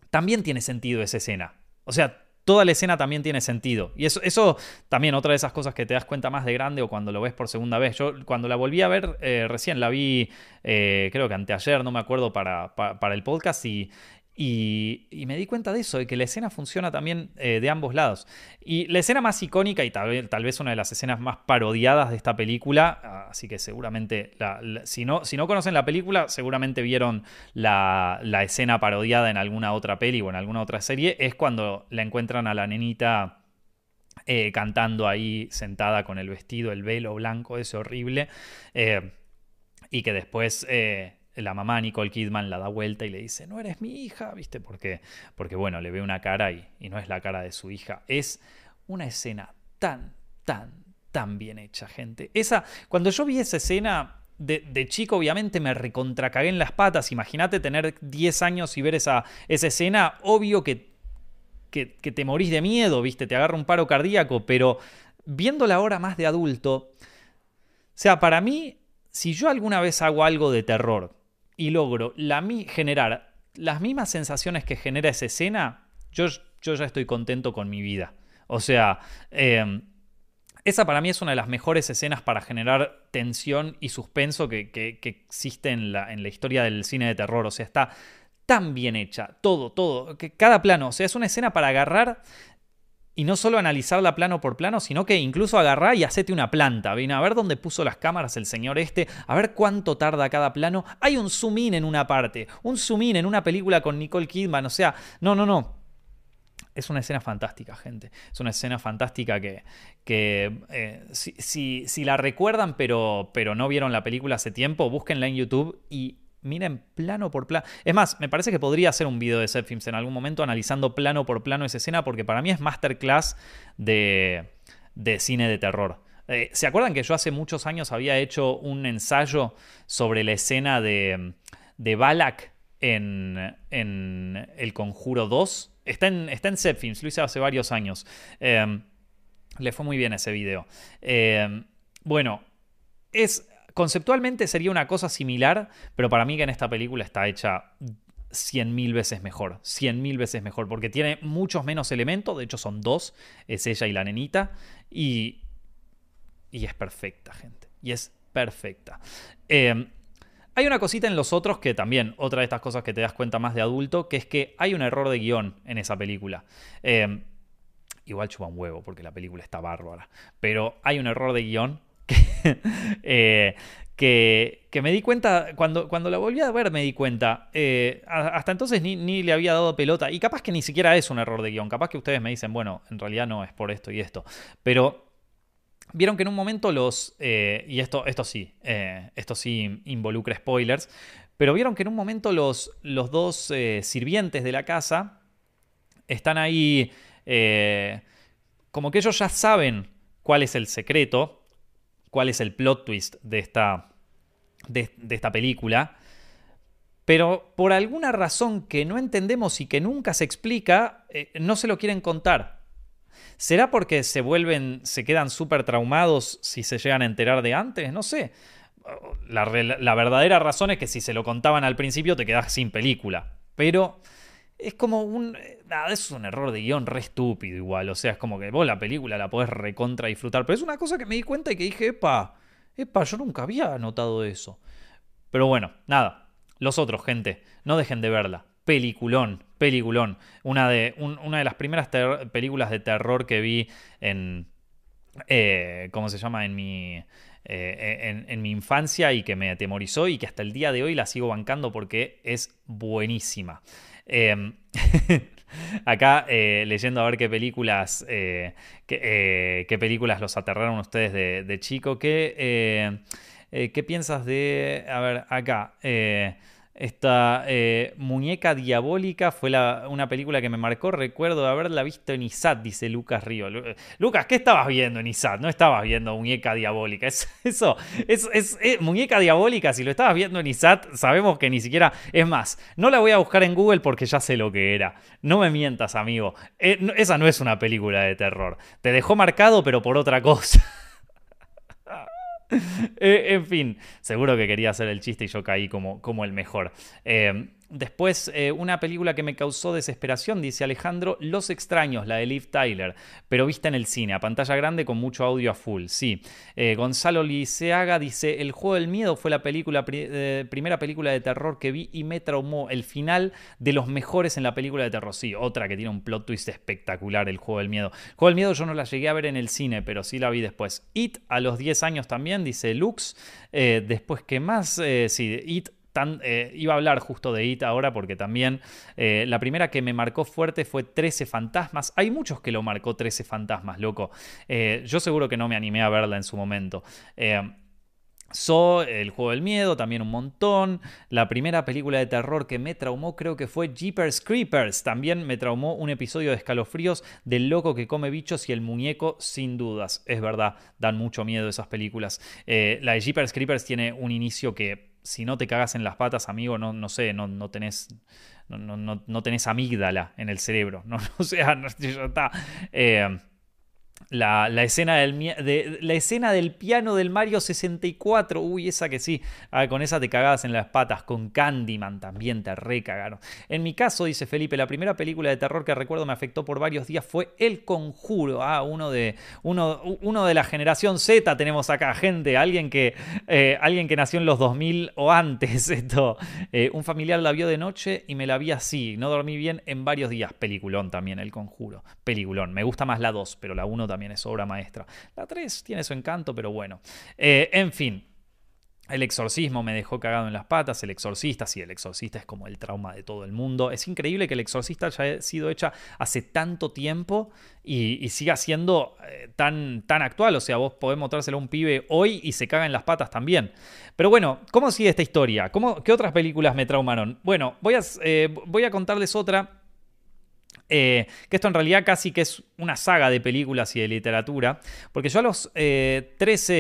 también tiene sentido esa escena. O sea, toda la escena también tiene sentido. Y eso, eso también otra de esas cosas que te das cuenta más de grande o cuando lo ves por segunda vez. Yo cuando la volví a ver, eh, recién la vi, creo que anteayer, no me acuerdo, para, para el podcast y, y, me di cuenta de eso, de que la escena funciona también eh, de ambos lados. Y la escena más icónica y tal vez, una de las escenas más parodiadas de esta película, así que seguramente, si, no, si, no, conocen la película, seguramente vieron la, escena parodiada en alguna otra peli o en alguna otra serie, es cuando la encuentran a la nenita eh, cantando ahí sentada con el vestido, el velo blanco, ese horrible, eh, y que después la mamá Nicole Kidman la da vuelta y le dice, no eres mi hija, ¿viste? Porque, porque bueno, le ve una cara y, y no es la cara de su hija. Es una escena tan, tan, tan bien hecha, gente. Esa, cuando yo vi esa escena, de, chico obviamente me recontracagué en las patas. Imagínate tener 10 años y ver esa, esa escena. Obvio que, que, que, te morís de miedo, ¿viste? Te agarra un paro cardíaco, pero viéndola ahora más de adulto, o sea, para mí, si yo alguna vez hago algo de terror y logro la, generar las mismas sensaciones que genera esa escena, yo, yo ya estoy contento con mi vida. O sea, em, esa para mí es una de las mejores escenas para generar tensión y suspenso que, existe en la, en la, historia del cine de terror. O sea, está tan bien hecha, todo, todo, que cada plano, o sea, es una escena para agarrar y no solo analizarla plano por plano, sino que incluso agarrar y hacerte una planta. Ven a ver dónde puso las cámaras el señor este, a ver cuánto tarda cada plano. Hay un zoom in en una parte, un zoom in en una película con Nicole Kidman, o sea, no, no, no es una escena fantástica, gente. Es una escena fantástica que, que eh, si, la recuerdan pero, pero no vieron la película hace tiempo, búsquenla en YouTube y miren plano por plano. Es más, me parece que podría hacer un video de Set Films en algún momento analizando plano por plano esa escena porque para mí es masterclass de, de cine de terror. Eh, ¿Se acuerdan que yo hace muchos años había hecho un ensayo sobre la escena de, de Balak en, en El Conjuro 2? Está en, está en lo hice hace varios años. Em, le fue muy bien ese video. Em, bueno, es. Conceptualmente sería una cosa similar, pero para mí que en esta película está hecha 100.000 veces mejor. 100.000 veces mejor, porque tiene muchos menos elementos, de hecho son dos, es ella y la nenita, y, y es perfecta, gente. Y es perfecta. Eh, hay una cosita en los otros que también, otra de estas cosas que te das cuenta más de adulto, que es que hay un error de guion en esa película. Em, igual chupa un huevo porque la película está bárbara. Pero hay un error de guion eh, que, que, me di cuenta, cuando, cuando la volví a ver me di cuenta, eh, hasta entonces ni, ni, le había dado pelota, y capaz que ni siquiera es un error de guion, capaz que ustedes me dicen, bueno, en realidad no, es por esto y esto, pero Vieron que en un momento los. Eh, y esto, esto sí, esto sí involucra spoilers. Pero vieron que en un momento los, los dos sirvientes de la casa están ahí. como que ellos ya saben cuál es el secreto, cuál es el plot twist de esta, de esta película. Pero por alguna razón que no entendemos y que nunca se explica, no se lo quieren contar. ¿Será porque se vuelven, se quedan súper traumados si se llegan a enterar de antes? No sé. La, verdadera razón es que si se lo contaban al principio te quedas sin película. Pero es como un. Nada, es un error de guion re estúpido igual. O sea, es como que vos la película la podés recontra disfrutar. Pero es una cosa que me di cuenta y que dije, epa, epa, yo nunca había notado eso. Pero bueno, nada. Los otros, gente, no dejen de verla peliculón, peliculón. Una de, una de las primeras películas de terror que vi en... Eh, ¿Cómo se llama? En mi... Eh, en, mi infancia y que me atemorizó y que hasta el día de hoy la sigo bancando porque es buenísima. Em, acá eh, leyendo a ver qué películas, qué, películas los aterraron ustedes de, de chico. ¿Qué, ¿Qué piensas de... A ver, acá. Esta eh, muñeca diabólica fue una película que me marcó. Recuerdo de haberla visto en ISAT, dice Lucas Río. Eh, Lucas, ¿qué estabas viendo en ISAT? No estabas viendo muñeca diabólica. eso, es, es, muñeca diabólica. Si lo estabas viendo en ISAT, sabemos que ni siquiera. Es más, no la voy a buscar en Google porque ya sé lo que era. No me mientas, amigo. Eh, esa no es una película de terror. Te dejó marcado, pero por otra cosa. Eh, en fin, seguro que quería hacer el chiste y yo caí como, como el mejor. Eh, Después, eh, una película que me causó desesperación, dice Alejandro, Los extraños, la de Liv Tyler, pero vista en el cine, a pantalla grande con mucho audio a full, sí. Eh, Gonzalo Liceaga dice, El juego del miedo fue la película, eh, primera película de terror que vi y me traumó. El final de los mejores en la película de terror, sí, otra que tiene un plot twist espectacular, El juego del miedo. El juego del miedo yo no la llegué a ver en el cine, pero sí la vi después. It a los 10 años también, dice Lux. después, ¿qué más? sí, It eh, iba a hablar justo de It ahora porque también eh, la primera que me marcó fuerte fue 13 fantasmas. Hay muchos que lo marcó 13 fantasmas, loco. Eh, yo seguro que no me animé a verla en su momento. So, El Juego del Miedo, también un montón. La primera película de terror que me traumó creo que fue Jeepers Creepers. También me traumó un episodio de escalofríos del loco que come bichos y el muñeco, sin dudas. Es verdad, dan mucho miedo esas películas. la de Jeepers Creepers tiene un inicio que si no te cagas en las patas, amigo, no, no sé, no, no tenés. No, tenés amígdala en el cerebro. No, o sea, no, ya está. Eh, La, escena del, de, la escena del piano del Mario 64. Uy, esa que sí. Ah, con esa te cagabas en las patas. Con Candyman también te recagaron. En mi caso, dice Felipe, la primera película de terror que recuerdo me afectó por varios días fue El Conjuro. Ah, uno de, uno de la generación Z tenemos acá, gente. Alguien que, eh, alguien que nació en los 2000 o antes. Esto. Eh, un familiar la vio de noche y me la vi así. No dormí bien en varios días. Peliculón también, El Conjuro. Peliculón. Me gusta más la 2, pero la 1 también es obra maestra. La 3 tiene su encanto, pero bueno. Eh, en fin. El exorcismo me dejó cagado en las patas, el exorcista, sí, el exorcista es como el trauma de todo el mundo. Es increíble que el exorcista haya sido hecha hace tanto tiempo y, siga siendo eh, tan, tan actual. O sea, vos podés mostrárselo a un pibe hoy y se caga en las patas también. Pero bueno, ¿cómo sigue esta historia? ¿Cómo, ¿Qué otras películas me traumaron? Bueno, voy a, eh, voy a contarles otra eh, que esto en realidad casi que es una saga de películas y de literatura, porque yo a los 13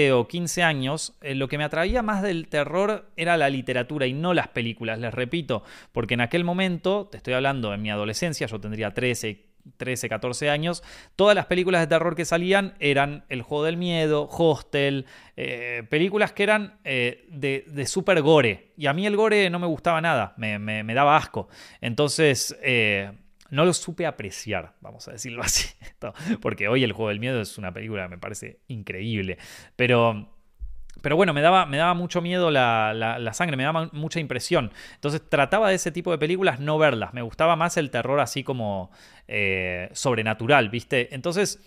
eh, o 15 años eh, lo que me atraía más del terror era la literatura y no las películas, les repito, porque en aquel momento, te estoy hablando en mi adolescencia, yo tendría 13, 13, 14 años, todas las películas de terror que salían eran El Juego del Miedo, Hostel, películas que eran de, de super gore. Y a mí el gore no me gustaba nada, me, me daba asco. Entonces, no lo supe apreciar, vamos a decirlo así. Porque hoy El Juego del Miedo es una película que me parece increíble. Pero, pero bueno, me daba, me daba mucho miedo la, sangre, me daba mucha impresión. Entonces trataba de ese tipo de películas no verlas. Me gustaba más el terror así como eh, sobrenatural, ¿viste? Entonces,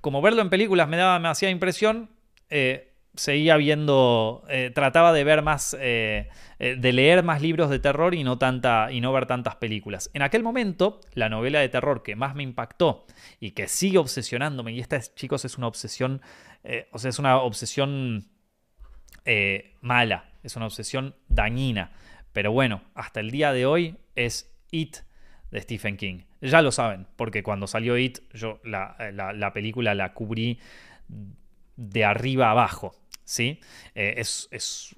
como verlo en películas me daba demasiada impresión, eh, seguía viendo, eh, trataba de ver más, eh, eh, de leer más libros de terror y no, tanta, y no ver tantas películas. En aquel momento, la novela de terror que más me impactó y que sigue obsesionándome, y esta, chicos, es una obsesión, o sea, es una obsesión mala, es una obsesión dañina, pero bueno, hasta el día de hoy es It de Stephen King. Ya lo saben, porque cuando salió It, yo la, la película la cubrí de arriba abajo. ¿Sí? Eh, es,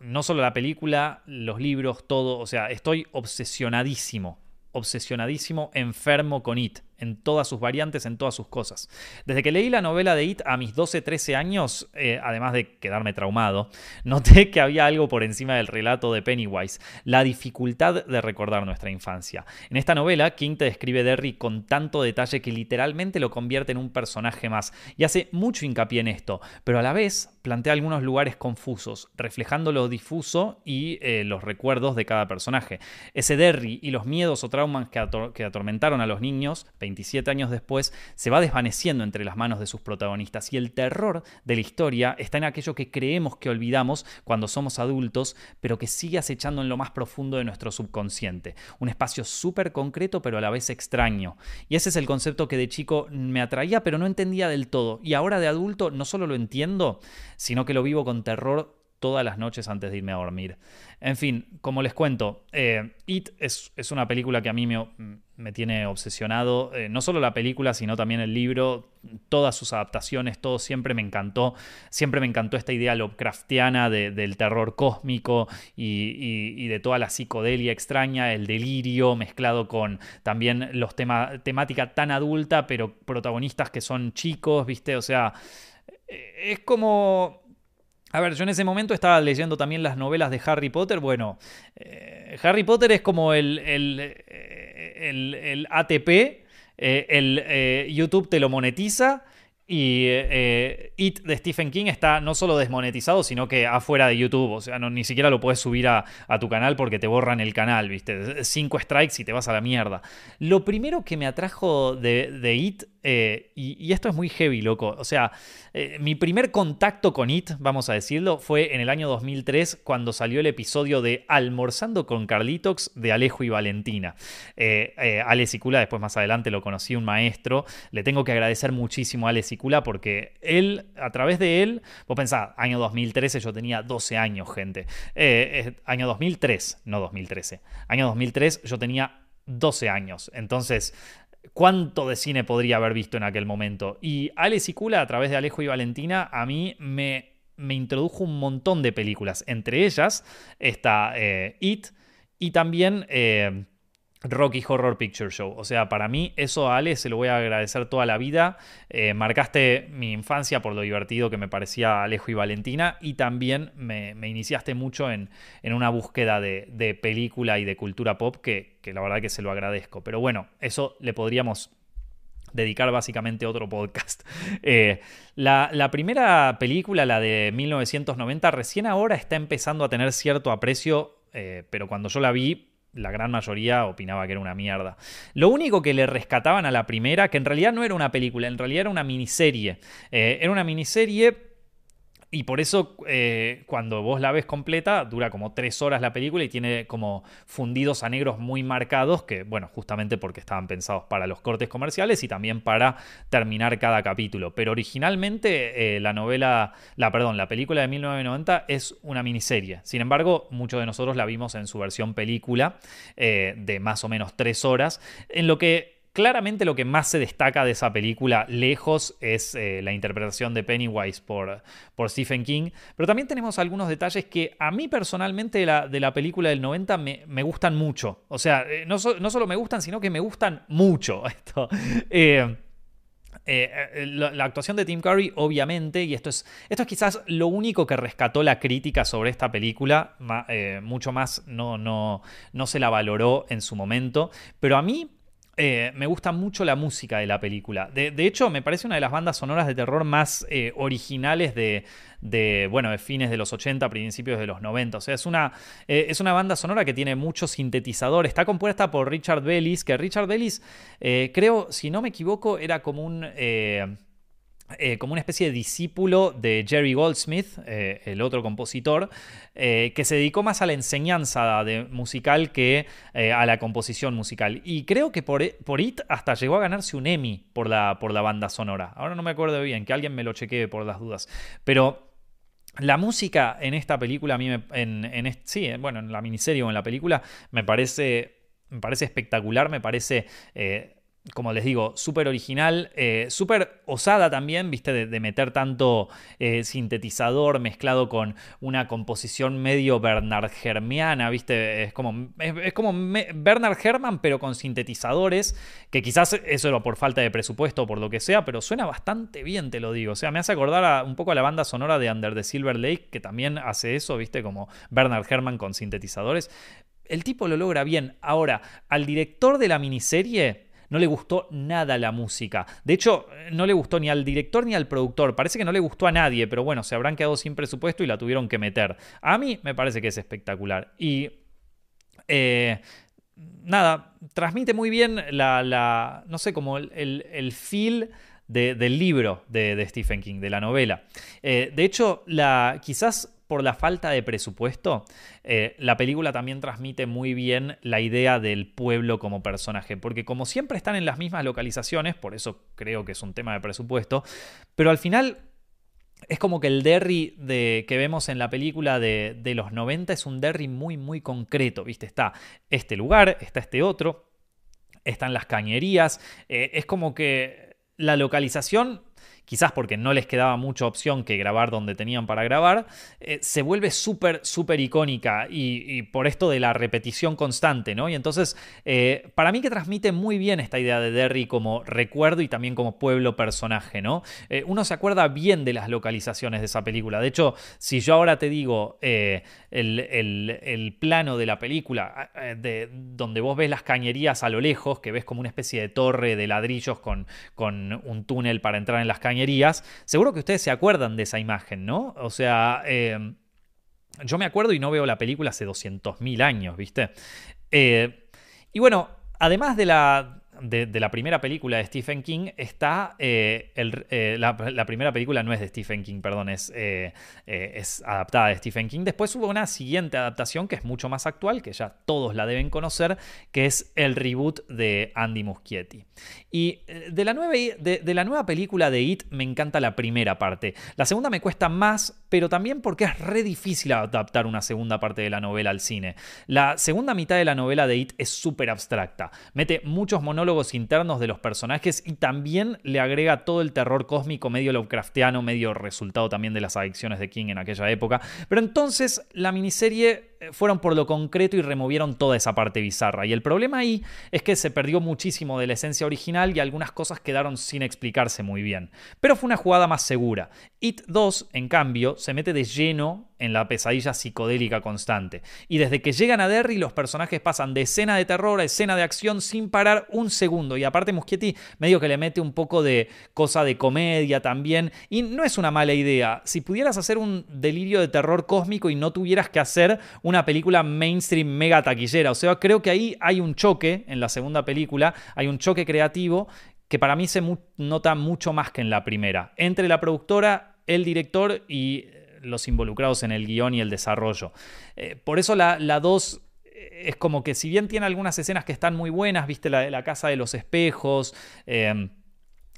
no solo la película, los libros, todo, o sea, estoy obsesionadísimo, obsesionadísimo, enfermo con It en todas sus variantes, en todas sus cosas. Desde que leí la novela de It a mis 12, 13 años, eh, además de quedarme traumado, noté que había algo por encima del relato de Pennywise, la dificultad de recordar nuestra infancia. En esta novela, King te describe Derry con tanto detalle que literalmente lo convierte en un personaje más, y hace mucho hincapié en esto, pero a la vez plantea algunos lugares confusos, reflejando lo difuso y eh, los recuerdos de cada personaje. Ese Derry y los miedos o traumas que, que atormentaron a los niños, 27 años después, se va desvaneciendo entre las manos de sus protagonistas y el terror de la historia está en aquello que creemos que olvidamos cuando somos adultos, pero que sigue acechando en lo más profundo de nuestro subconsciente. Un espacio súper concreto pero a la vez extraño. Y ese es el concepto que de chico me atraía pero no entendía del todo. Y ahora de adulto no solo lo entiendo, sino que lo vivo con terror todas las noches antes de irme a dormir. En fin, como les cuento, eh, It es, una película que a mí me, tiene obsesionado. Eh, no solo la película, sino también el libro, todas sus adaptaciones, todo siempre me encantó. Siempre me encantó esta idea Lovecraftiana del terror cósmico y, de toda la psicodelia extraña, el delirio mezclado con también los temas temática tan adulta, pero protagonistas que son chicos, ¿viste? O sea, es como a ver, yo en ese momento estaba leyendo también las novelas de Harry Potter. Bueno, eh, Harry Potter es como el, el, eh, ATP, eh, el YouTube te lo monetiza y It de Stephen King está no solo desmonetizado, sino que afuera de YouTube. O sea, ni siquiera lo puedes subir a, tu canal porque te borran el canal, ¿viste? Cinco strikes y te vas a la mierda. Lo primero que me atrajo de, de It eh, y, esto es muy heavy, loco. O sea, eh, mi primer contacto con It, vamos a decirlo, fue en el año 2003 cuando salió el episodio de Almorzando con Carlitox de Alejo y Valentina. Eh, Ale Sicula, después más adelante lo conocí, un maestro. Le tengo que agradecer muchísimo a Ale Porque él, a través de él, vos pensás, año 2013 yo tenía 12 años, gente. año 2003, no 2013. Año 2003 yo tenía 12 años. Entonces, cuánto de cine podría haber visto en aquel momento. Y Alex y Kula, a través de Alejo y Valentina, a mí me, me introdujo un montón de películas. Entre ellas está eh, It y también... Eh, Rocky Horror Picture Show. O sea, para mí eso a Ale se lo voy a agradecer toda la vida. Eh, marcaste mi infancia por lo divertido que me parecía Alejo y Valentina y también me, iniciaste mucho en, una búsqueda de, película y de cultura pop que, la verdad que se lo agradezco. Pero bueno, eso le podríamos dedicar básicamente otro podcast. Eh, la, primera película, la de 1990, recién ahora está empezando a tener cierto aprecio, eh, pero cuando yo la vi la gran mayoría opinaba que era una mierda. Lo único que le rescataban a la primera, que en realidad no era una película, en realidad era una miniserie. Eh, era una miniserie y por eso eh, cuando vos la ves completa, dura como tres horas la película y tiene como fundidos a negros muy marcados, que bueno, justamente porque estaban pensados para los cortes comerciales y también para terminar cada capítulo. Pero originalmente eh, la novela, la perdón, la película de 1990 es una miniserie. Sin embargo, muchos de nosotros la vimos en su versión película eh, de más o menos tres horas, en lo que Claramente lo que más se destaca de esa película, lejos, es eh, la interpretación de Pennywise por, por, Stephen King, pero también tenemos algunos detalles que a mí personalmente de la, de la película del 90 me, gustan mucho. O sea, eh, no, solo me gustan, sino que me gustan mucho. Esto. Eh, la, actuación de Tim Curry, obviamente, y esto es, esto es quizás lo único que rescató la crítica sobre esta película, mucho más no, no, no se la valoró en su momento, pero a mí eh, me gusta mucho la música de la película. De, hecho, me parece una de las bandas sonoras de terror más eh, originales de, bueno, de fines de los 80, principios de los 90. O sea, es una, eh, es una banda sonora que tiene mucho sintetizador. Está compuesta por Richard Bellis, que Richard Bellis, creo, si no me equivoco, era como un eh, como una especie de discípulo de Jerry Goldsmith, eh, el otro compositor, eh, que se dedicó más a la enseñanza de musical que a la composición musical. Y creo que por, por, It hasta llegó a ganarse un Emmy por la, por la banda sonora. Ahora no me acuerdo bien, que alguien me lo chequee por las dudas. Pero la música en esta película, a mí me, en, sí, bueno, en la miniserie o en la película, me parece, me parece espectacular, me parece como les digo, súper original, eh, súper osada también, viste, de, meter tanto eh, sintetizador mezclado con una composición medio Bernard Hermiana, viste, es como, es, como Bernard Herrmann, pero con sintetizadores, que quizás eso era por falta de presupuesto o por lo que sea, pero suena bastante bien, te lo digo. O sea, me hace acordar un poco a la banda sonora de Under the Silver Lake, que también hace eso, viste, como Bernard Herrmann con sintetizadores. El tipo lo logra bien. Ahora, al director de la miniserie no le gustó nada la música. De hecho, no le gustó ni al director ni al productor. Parece que no le gustó a nadie, pero bueno, se habrán quedado sin presupuesto y la tuvieron que meter. A mí me parece que es espectacular. Y... Eh, nada, transmite muy bien la, no sé, como el, feel del libro de, Stephen King, de la novela. Eh, de hecho, la, quizás por la falta de presupuesto, eh, la película también transmite muy bien la idea del pueblo como personaje, porque como siempre están en las mismas localizaciones, por eso creo que es un tema de presupuesto, pero al final es como que el Derry de, que vemos en la película de, los 90 es un Derry muy, muy concreto, ¿viste? Está este lugar, está este otro, están las cañerías, eh, es como que la localización quizás porque no les quedaba mucha opción que grabar donde tenían para grabar, eh, se vuelve súper, súper icónica y, por esto de la repetición constante, ¿no? Y entonces, eh, para mí que transmite muy bien esta idea de Derry como recuerdo y también como pueblo personaje, ¿no? Eh, uno se acuerda bien de las localizaciones de esa película. De hecho, si yo ahora te digo el, plano de la película, de, donde vos ves las cañerías a lo lejos, que ves como una especie de torre de ladrillos con, con un túnel para entrar en las cañerías, seguro que ustedes se acuerdan de esa imagen, ¿no? O sea, eh, yo me acuerdo y no veo la película hace 200.000 años, ¿viste? Eh, y bueno, además de la, de, la primera película de Stephen King está eh, eh, la, primera película no es de Stephen King, perdón, es, eh, es adaptada de Stephen King. Después hubo una siguiente adaptación que es mucho más actual, que ya todos la deben conocer, que es el reboot de Andy Muschietti. Y de la nueva, de, de la nueva película de It me encanta la primera parte. La segunda me cuesta más, pero también porque es re difícil adaptar una segunda parte de la novela al cine. La segunda mitad de la novela de It es súper abstracta. Mete muchos monólogos internos de los personajes y también le agrega todo el terror cósmico medio Lovecraftiano, medio resultado también de las adicciones de King en aquella época. Pero entonces la miniserie eh, fueron por lo concreto y removieron toda esa parte bizarra. Y el problema ahí es que se perdió muchísimo de la esencia original y algunas cosas quedaron sin explicarse muy bien. Pero fue una jugada más segura. It 2, en cambio, se mete de lleno en la pesadilla psicodélica constante. Y desde que llegan a Derry, los personajes pasan de escena de terror a escena de acción sin parar un segundo. Y aparte, Muschietti medio que le mete un poco de cosa de comedia también. Y no es una mala idea. Si pudieras hacer un delirio de terror cósmico y no tuvieras que hacer una película mainstream mega taquillera. O sea, creo que ahí hay un choque en la segunda película, hay un choque creativo que para mí se nota mucho más que en la primera. Entre la productora, el director y los involucrados en el guion y el desarrollo. Eh, por eso la 2 eh, es como que si bien tiene algunas escenas que están muy buenas, viste la de la casa de los espejos, em,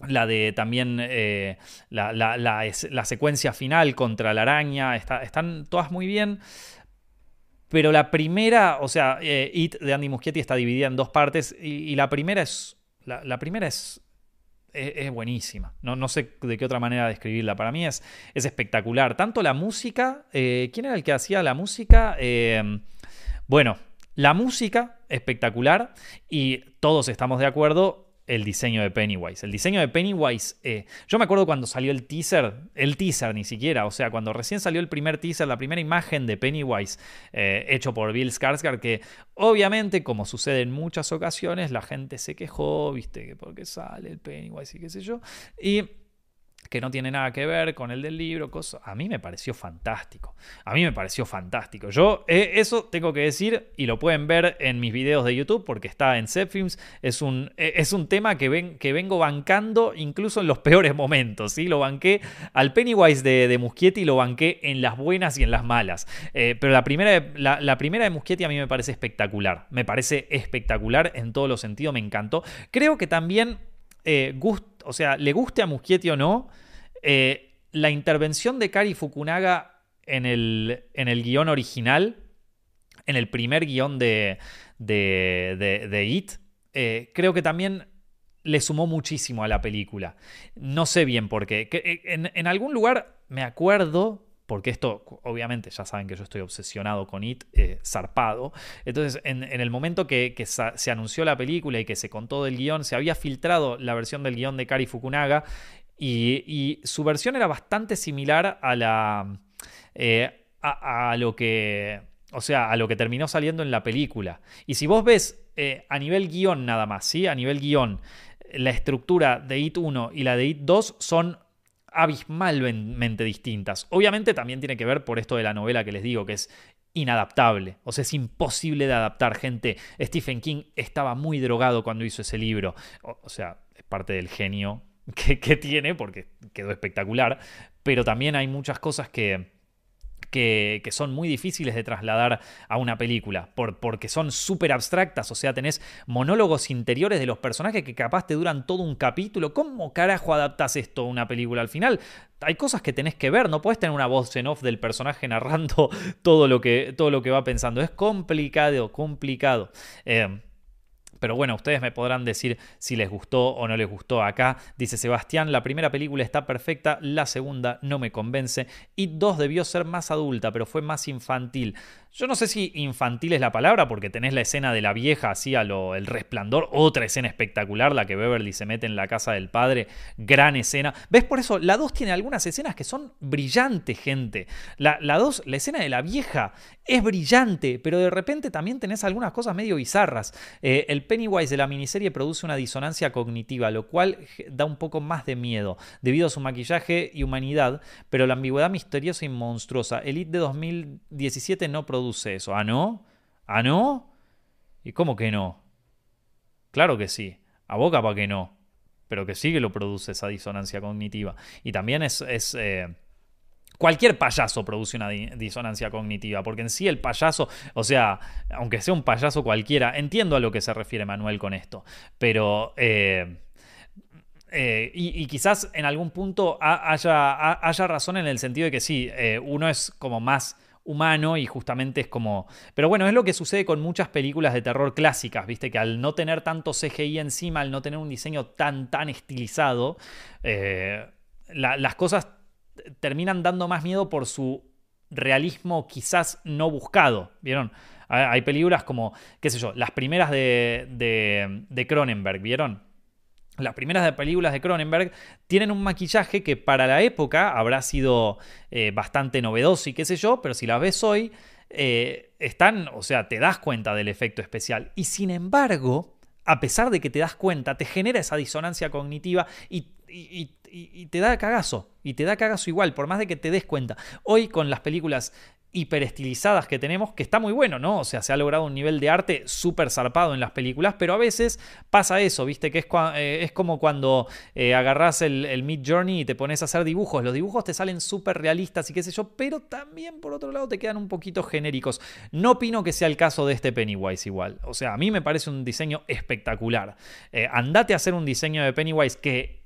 la de también eh, la, secuencia final contra la araña, están todas muy bien. Pero la primera, o sea, It de Andy Muschietti está dividida en dos partes y, la primera es, la primera es es, buenísima. No, no, sé de qué otra manera describirla. Para mí es, es espectacular. Tanto la música. Eh, ¿Quién era el que hacía la música? Eh, bueno, la música espectacular y todos estamos de acuerdo el diseño de Pennywise. El diseño de Pennywise, eh, yo me acuerdo cuando salió el teaser, el teaser ni siquiera, o sea, cuando recién salió el primer teaser, la primera imagen de Pennywise eh, hecho por Bill Skarsgård, que obviamente, como sucede en muchas ocasiones, la gente se quejó, viste, que porque sale el Pennywise y qué sé yo, y que no tiene nada que ver con el del libro, cosa. A mí me pareció fantástico. A mí me pareció fantástico. Yo, eh, eso tengo que decir, y lo pueden ver en mis videos de YouTube, porque está en Zepfilms. Es un, eh, es un tema que, ven, que vengo bancando incluso en los peores momentos. ¿sí? Lo banqué al Pennywise de, de Muschietti, lo banqué en las buenas y en las malas. Eh, pero la primera, la, primera de Muschietti a mí me parece espectacular. Me parece espectacular en todos los sentidos, me encantó. Creo que también o sea, le guste a Muschietti o no, eh, la intervención de Kari Fukunaga en el, en el guion original, en el primer guion de, de, It, eh, creo que también le sumó muchísimo a la película. No sé bien por qué. Eh, en, algún lugar me acuerdo porque esto, obviamente, ya saben que yo estoy obsesionado con It, zarpado. Entonces, en, el momento que, se anunció la película y que se contó del guion, se había filtrado la versión del guion de Kari Fukunaga y, su versión era bastante similar a la. Eh, a, lo que. O sea, a lo que terminó saliendo en la película. Y si vos ves eh, a nivel guion nada más, ¿sí? A nivel guion, la estructura de IT 1 y la de IT 2 son abismalmente distintas. Obviamente también tiene que ver por esto de la novela que les digo, que es inadaptable. O sea, es imposible de adaptar, gente. Stephen King estaba muy drogado cuando hizo ese libro. o sea, es parte del genio que, tiene, porque quedó espectacular, pero también hay muchas cosas que, que, son muy difíciles de trasladar a una película, por, porque son súper abstractas, o sea, tenés monólogos interiores de los personajes que capaz te duran todo un capítulo. ¿Cómo carajo adaptas esto a una película? Al final hay cosas que tenés que ver, no puedes tener una voz en off del personaje narrando todo lo que, todo lo que va pensando. Es complicado, complicado. Eh, pero bueno, ustedes me podrán decir si les gustó o no les gustó acá. Dice Sebastián, la primera película está perfecta, la segunda no me convence. Y dos debió ser más adulta, pero fue más infantil. Yo no sé si infantil es la palabra, porque tenés la escena de la vieja así a lo el resplandor, otra escena espectacular, la que Beverly se mete en la casa del padre, gran escena. ¿Ves? Por eso, la 2 tiene algunas escenas que son brillantes, gente. La 2, la, escena de la vieja, es brillante, pero de repente también tenés algunas cosas medio bizarras. Eh, el Pennywise de la miniserie produce una disonancia cognitiva, lo cual da un poco más de miedo, debido a su maquillaje y humanidad, pero la ambigüedad misteriosa y monstruosa. Elite de 2017 no produce eso. ¿Ah, no? ¿Ah, no? ¿Y cómo que no? Claro que sí. A boca para que no. Pero que sí que lo produce esa disonancia cognitiva. Y también es... Eh, cualquier payaso produce una disonancia cognitiva, porque en sí el payaso, o sea, aunque sea un payaso cualquiera, entiendo a lo que se refiere Manuel con esto, pero... Eh, eh, y, quizás en algún punto haya, haya, razón en el sentido de que sí, uno es como más humano y justamente es como... Pero bueno, es lo que sucede con muchas películas de terror clásicas, viste, que al no tener tanto CGI encima, al no tener un diseño tan, tan estilizado, eh, las cosas terminan dando más miedo por su realismo quizás no buscado, ¿vieron? Hay películas como, qué sé yo, las primeras de, de, Cronenberg, ¿vieron? Las primeras películas de Cronenberg tienen un maquillaje que para la época habrá sido eh, bastante novedoso y qué sé yo, pero si las ves hoy, eh, están, o sea, te das cuenta del efecto especial. Y sin embargo, a pesar de que te das cuenta, te genera esa disonancia cognitiva y, y te da cagazo. Y te da cagazo igual, por más de que te des cuenta. Hoy con las películas hiperestilizadas que tenemos, que está muy bueno, ¿no? O sea, se ha logrado un nivel de arte súper zarpado en las películas, pero a veces pasa eso, ¿viste? Que es, eh, es como cuando eh, agarras el, Mid Journey y te pones a hacer dibujos. Los dibujos te salen súper realistas y qué sé yo, pero también por otro lado te quedan un poquito genéricos. No opino que sea el caso de este Pennywise igual. O sea, a mí me parece un diseño espectacular. Eh, andate a hacer un diseño de Pennywise que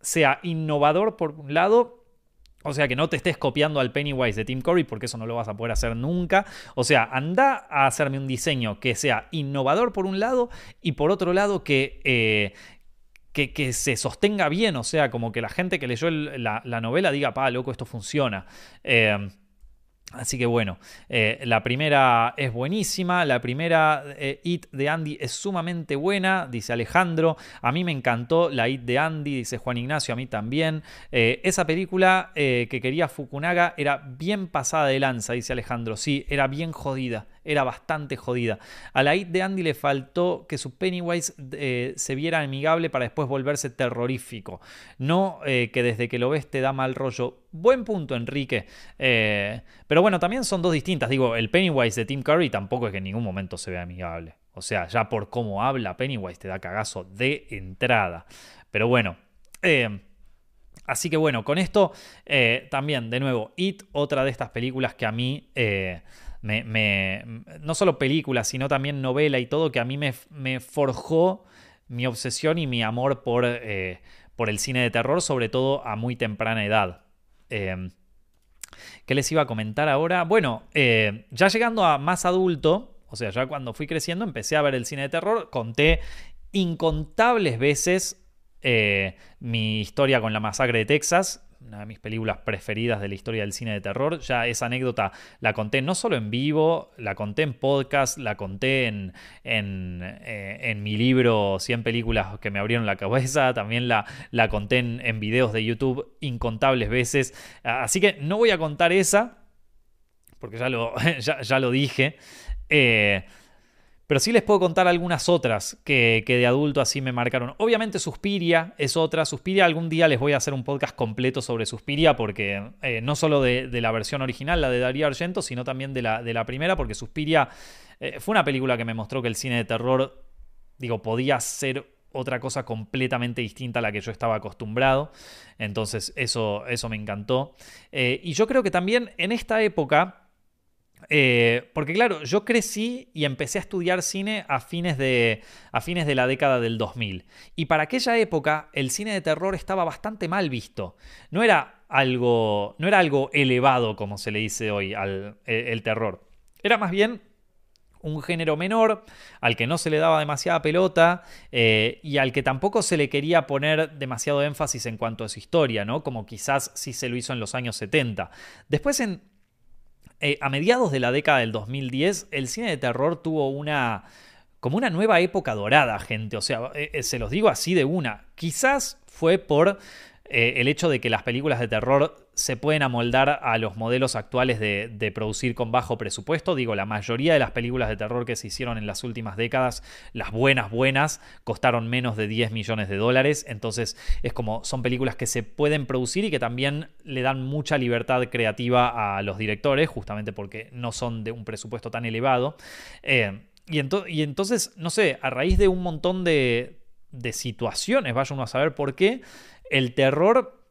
sea innovador por un lado o sea, que no te estés copiando al Pennywise de Tim Curry, porque eso no lo vas a poder hacer nunca. O sea, anda a hacerme un diseño que sea innovador por un lado y por otro lado que, eh, que, se sostenga bien. O sea, como que la gente que leyó la, novela diga, pa, loco, esto funciona. Eh, Así que bueno, eh, la primera es buenísima, la primera eh, It de Andy es sumamente buena, dice Alejandro, a mí me encantó la It de Andy, dice Juan Ignacio, a mí también. Eh, esa película que quería Fukunaga era bien pasada de lanza, dice Alejandro, sí, era bien jodida, era bastante jodida. A la It de Andy le faltó que su Pennywise eh, se viera amigable para después volverse terrorífico. No eh, que desde que lo ves te da mal rollo. Buen punto, Enrique. Eh, pero bueno, también son dos distintas. Digo, el Pennywise de Tim Curry tampoco es que en ningún momento se vea amigable. O sea, ya por cómo habla Pennywise te da cagazo de entrada. Pero bueno. Así que bueno, con esto también, de nuevo, It, otra de estas películas que a mí me, no solo película, sino también novela y todo, que a mí me, forjó mi obsesión y mi amor por, eh, por, el cine de terror, sobre todo a muy temprana edad. Em, ¿Qué les iba a comentar ahora? Bueno, eh, ya llegando a más adulto, o sea, ya cuando fui creciendo, empecé a ver el cine de terror, conté incontables veces eh, mi historia con la masacre de Texas, una de mis películas preferidas de la historia del cine de terror. Ya esa anécdota la conté no solo en vivo, la conté en podcast, la conté en, en, eh, mi libro 100 películas que me abrieron la cabeza, también la, la conté en, en videos de YouTube incontables veces. Así que no voy a contar esa, porque ya lo, ya, lo dije. Eh, pero sí les puedo contar algunas otras que, de adulto así me marcaron. Obviamente Suspiria es otra. Suspiria algún día les voy a hacer un podcast completo sobre Suspiria porque eh, no solo de, la versión original, la de Darío Argento, sino también de la, de la primera porque Suspiria eh, fue una película que me mostró que el cine de terror, digo, podía ser otra cosa completamente distinta a la que yo estaba acostumbrado. Entonces eso, eso me encantó. Eh, y yo creo que también en esta época eh, porque claro, yo crecí y empecé a estudiar cine a fines, de, a fines de la década del 2000. Y para aquella época el cine de terror estaba bastante mal visto. No era algo, no era algo elevado como se le dice hoy al e, el, terror. Era más bien un género menor, al que no se le daba demasiada pelota eh, y al que tampoco se le quería poner demasiado énfasis en cuanto a su historia, ¿no? Como quizás sí se lo hizo en los años 70. Después en eh, a mediados de la década del 2010, el cine de terror tuvo una como una nueva época dorada, gente. O sea, eh, eh, se los digo así de una. Quizás fue por el hecho de que las películas de terror se pueden amoldar a los modelos actuales de, producir con bajo presupuesto. Digo, la mayoría de las películas de terror que se hicieron en las últimas décadas, las buenas, buenas, costaron menos de 10 millones de dólares. Entonces, es como son películas que se pueden producir y que también le dan mucha libertad creativa a los directores, justamente porque no son de un presupuesto tan elevado. Eh, y, y, entonces, no sé, a raíz de un montón de, de situaciones, vaya uno a saber por qué, el terror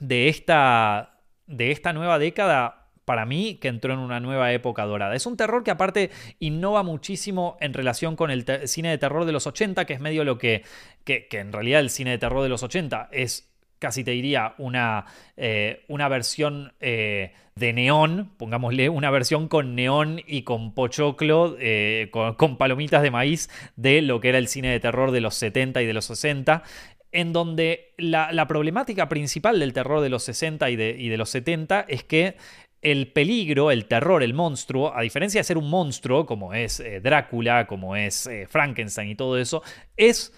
de esta, de esta nueva década, para mí, que entró en una nueva época dorada. Es un terror que aparte innova muchísimo en relación con el cine de terror de los 80, que es medio lo que, que, en realidad el cine de terror de los 80 es casi te diría, una, eh, una versión eh, de neón, pongámosle, una versión con neón y con pochoclo, eh, con, palomitas de maíz de lo que era el cine de terror de los 70 y de los 60 en donde la, problemática principal del terror de los 60 y de, los 70 es que el peligro, el terror, el monstruo, a diferencia de ser un monstruo, como es Drácula, como es Frankenstein y todo eso, es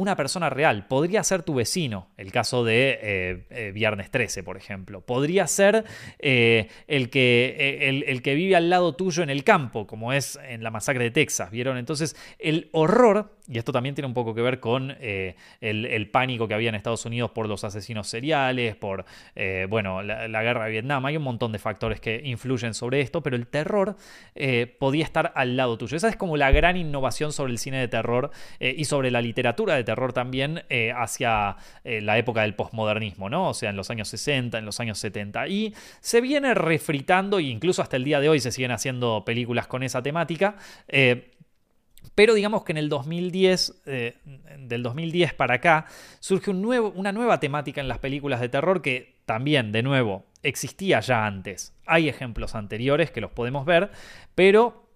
una persona real. Podría ser tu vecino, el caso de eh, eh, Viernes 13, por ejemplo. Podría ser eh, el, que, el, que vive al lado tuyo en el campo, como es en la masacre de Texas, ¿vieron? Entonces, el horror, y esto también tiene un poco que ver con el, pánico que había en Estados Unidos por los asesinos seriales, por, bueno, la, la, guerra de Vietnam, hay un montón de factores que influyen sobre esto, pero el terror podía estar al lado tuyo. Esa es como la gran innovación sobre el cine de terror y sobre la literatura de terror terror también eh, hacia eh, la época del posmodernismo, ¿no? O sea, en los años 60, en los años 70. Y se viene refritando, e incluso hasta el día de hoy se siguen haciendo películas con esa temática. Eh, pero digamos que en el 2010, del 2010 para acá, surge una nueva temática en las películas de terror que también, de nuevo, existía ya antes. Hay ejemplos anteriores que los podemos ver, pero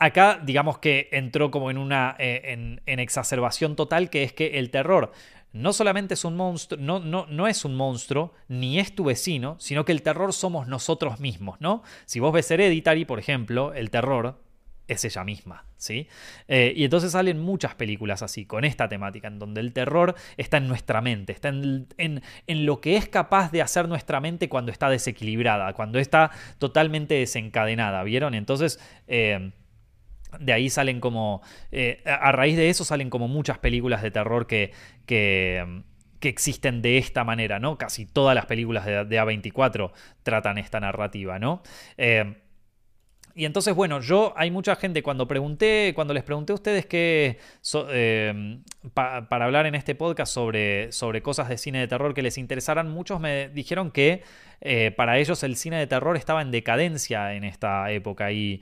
Acá, digamos que entró como en una eh, en, exacerbación total, que es que el terror no solamente es un monstruo, no, no, no, es un monstruo, ni es tu vecino, sino que el terror somos nosotros mismos, ¿no? Si vos ves Hereditary, por ejemplo, el terror es ella misma, ¿sí? Eh, y entonces salen muchas películas así, con esta temática, en donde el terror está en nuestra mente, está en, en, lo que es capaz de hacer nuestra mente cuando está desequilibrada, cuando está totalmente desencadenada, ¿vieron? Entonces... Eh, de ahí salen como. Eh, a raíz de eso salen como muchas películas de terror que, que, existen de esta manera, ¿no? Casi todas las películas de, A24 tratan esta narrativa, ¿no? Eh, y entonces, bueno, yo, hay mucha gente, cuando pregunté, cuando les pregunté a ustedes qué, eh, para hablar en este podcast sobre, sobre cosas de cine de terror que les interesaran, muchos me dijeron que para ellos el cine de terror estaba en decadencia en esta época y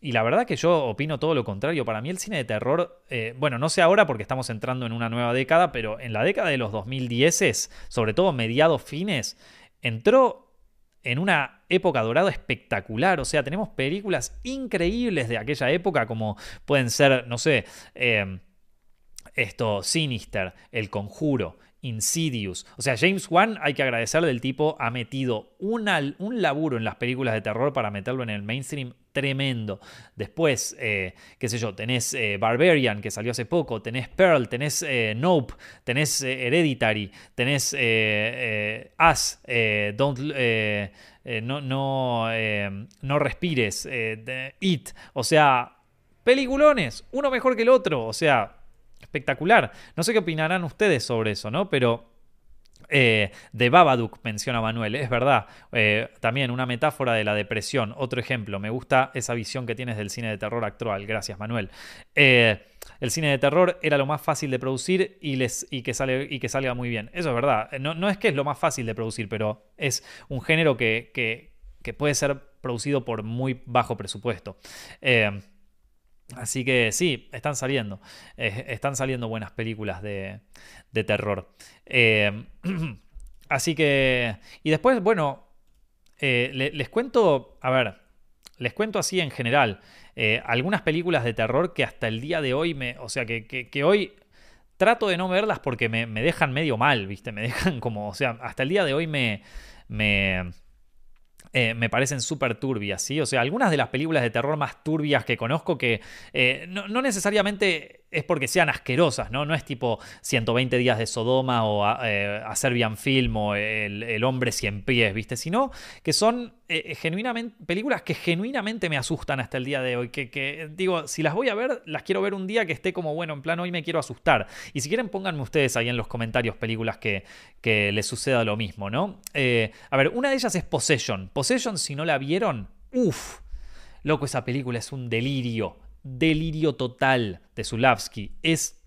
y la verdad que yo opino todo lo contrario. Para mí el cine de terror, eh, bueno, no sé ahora porque estamos entrando en una nueva década, pero en la década de los 2010, sobre todo mediados fines, entró en una época dorada espectacular. O sea, tenemos películas increíbles de aquella época como pueden ser, no sé, eh, esto, Sinister, El Conjuro, Insidious. O sea, James Wan, hay que agradecerle, del tipo ha metido un laburo en las películas de terror para meterlo en el mainstream tremendo. Después, eh, qué sé yo, tenés eh, Barbarian, que salió hace poco, tenés Pearl, tenés eh, Nope, tenés Hereditary, tenés Us, Don't... no, no, no respires, It, o sea, peliculones, uno mejor que el otro, o sea, espectacular. No sé qué opinarán ustedes sobre eso, ¿no? Pero eh, de Babadook menciona Manuel, es verdad. Eh, también una metáfora de la depresión. Otro ejemplo, me gusta esa visión que tienes del cine de terror actual. Gracias, Manuel. Eh, el cine de terror era lo más fácil de producir y, que, sale, y que salga muy bien. Eso es verdad. No, es que es lo más fácil de producir, pero es un género que puede ser producido por muy bajo presupuesto. Así que sí, están saliendo. están saliendo buenas películas de, terror. Eh, así que. Y después, bueno. Eh, les cuento. A ver. Les cuento así en general. Eh, algunas películas de terror que hasta el día de hoy me. O sea, que, que, hoy. Trato de no verlas porque me, me, dejan medio mal, ¿viste? Me dejan como. O sea, hasta el día de hoy me. me me parecen súper turbias, ¿sí? O sea, algunas de las películas de terror más turbias que conozco que no, necesariamente es porque sean asquerosas, ¿no? No es tipo 120 días de Sodoma o a, eh, Serbian Film o el, Hombre Cien Pies, ¿viste? Sino que son eh, eh, genuinamente, películas que genuinamente me asustan hasta el día de hoy. Que, digo, si las voy a ver, las quiero ver un día que esté como, bueno, en plan, hoy me quiero asustar. Y si quieren, pónganme ustedes ahí en los comentarios películas que, que les suceda lo mismo, ¿no? a ver, una de ellas es Possession. Possession, si no la vieron, uff. Loco, esa película es un delirio delirio total de Zulavsky. Es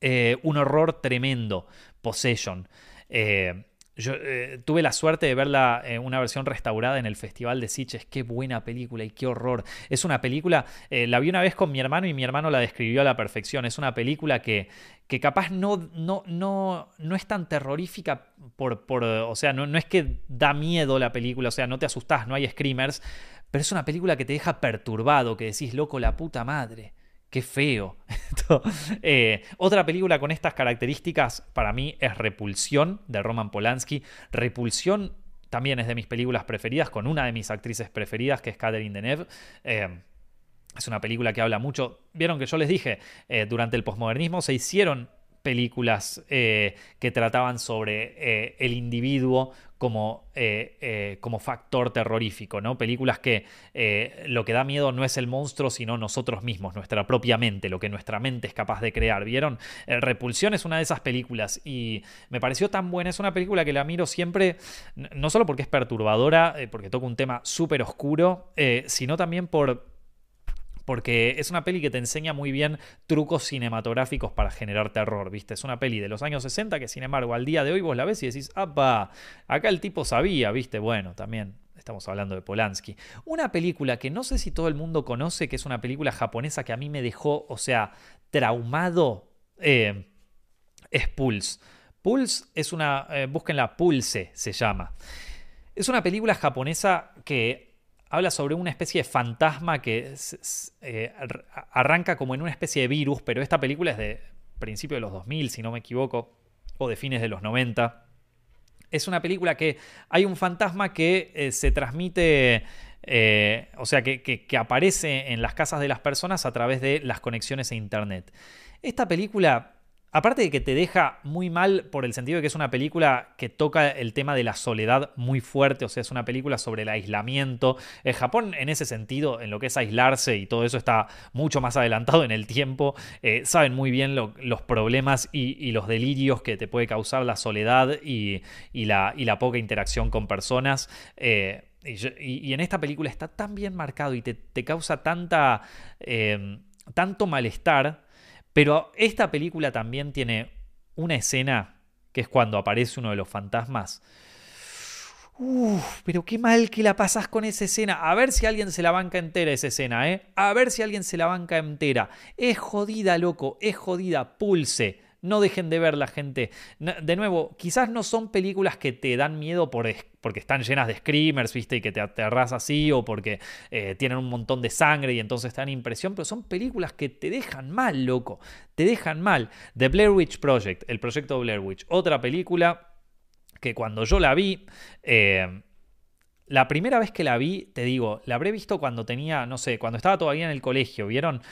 eh, un horror tremendo. Possession. Eh, yo eh, tuve la suerte de verla en una versión restaurada en el Festival de Sitges. Qué buena película y qué horror. Es una película, la vi una vez con mi hermano y mi hermano la describió a la perfección. Es una película que, que capaz no, no, no, no es tan terrorífica por, por o sea, no, no es que da miedo la película, o sea, no te asustás, no hay screamers, pero es una película que te deja perturbado, que decís, loco, la puta madre. Qué feo. Eh, otra película con estas características para mí es Repulsión de Roman Polanski. Repulsión también es de mis películas preferidas, con una de mis actrices preferidas, que es Catherine Deneuve. Eh, es una película que habla mucho. Vieron que yo les dije, eh, durante el posmodernismo se hicieron películas que trataban sobre el individuo como, eh, como, factor terrorífico, ¿no? Películas que lo que da miedo no es el monstruo, sino nosotros mismos, nuestra propia mente, lo que nuestra mente es capaz de crear. ¿Vieron? Repulsión es una de esas películas y me pareció tan buena. Es una película que la miro siempre, no solo porque es perturbadora, porque toca un tema súper oscuro, sino también por porque es una peli que te enseña muy bien trucos cinematográficos para generar terror, ¿viste? Es una peli de los años 60 que, sin embargo, al día de hoy vos la ves y decís, ¡apa! Acá el tipo sabía, ¿viste? Bueno, también estamos hablando de Polanski. Una película que no sé si todo el mundo conoce, que es una película japonesa que a mí me dejó, o sea, traumado, eh, es Pulse. Pulse es una, eh, búsquenla, Pulse se llama. Es una película japonesa que habla sobre una especie de fantasma que eh, arranca como en una especie de virus, pero esta película es de principio de los 2000, si no me equivoco, o de fines de los 90. Es una película que hay un fantasma que eh, se transmite, eh, o sea, que, que aparece en las casas de las personas a través de las conexiones a Internet. Esta película Aparte de que te deja muy mal por el sentido de que es una película que toca el tema de la soledad muy fuerte, o sea, es una película sobre el aislamiento. El Japón en ese sentido, en lo que es aislarse y todo eso está mucho más adelantado en el tiempo. Eh, saben muy bien los problemas y, los delirios que te puede causar la soledad y, la, poca interacción con personas. Eh, y, en esta película está tan bien marcado y te, causa tanta, eh, tanto malestar pero esta película también tiene una escena que es cuando aparece uno de los fantasmas. Uf, pero qué mal que la pasás con esa escena. A ver si alguien se la banca entera esa escena, ¿eh? A ver si alguien se la banca entera. Es jodida, loco, es jodida. Pulse. No dejen de ver la gente. De nuevo, quizás no son películas que te dan miedo por, porque están llenas de screamers, ¿viste? Y que te aterras así, o porque eh, tienen un montón de sangre y entonces te dan impresión, pero son películas que te dejan mal, loco. Te dejan mal. The Blair Witch Project, el proyecto Blair Witch. Otra película que cuando yo la vi. Eh, la primera vez que la vi, te digo, la habré visto cuando tenía, no sé, cuando estaba todavía en el colegio, ¿vieron?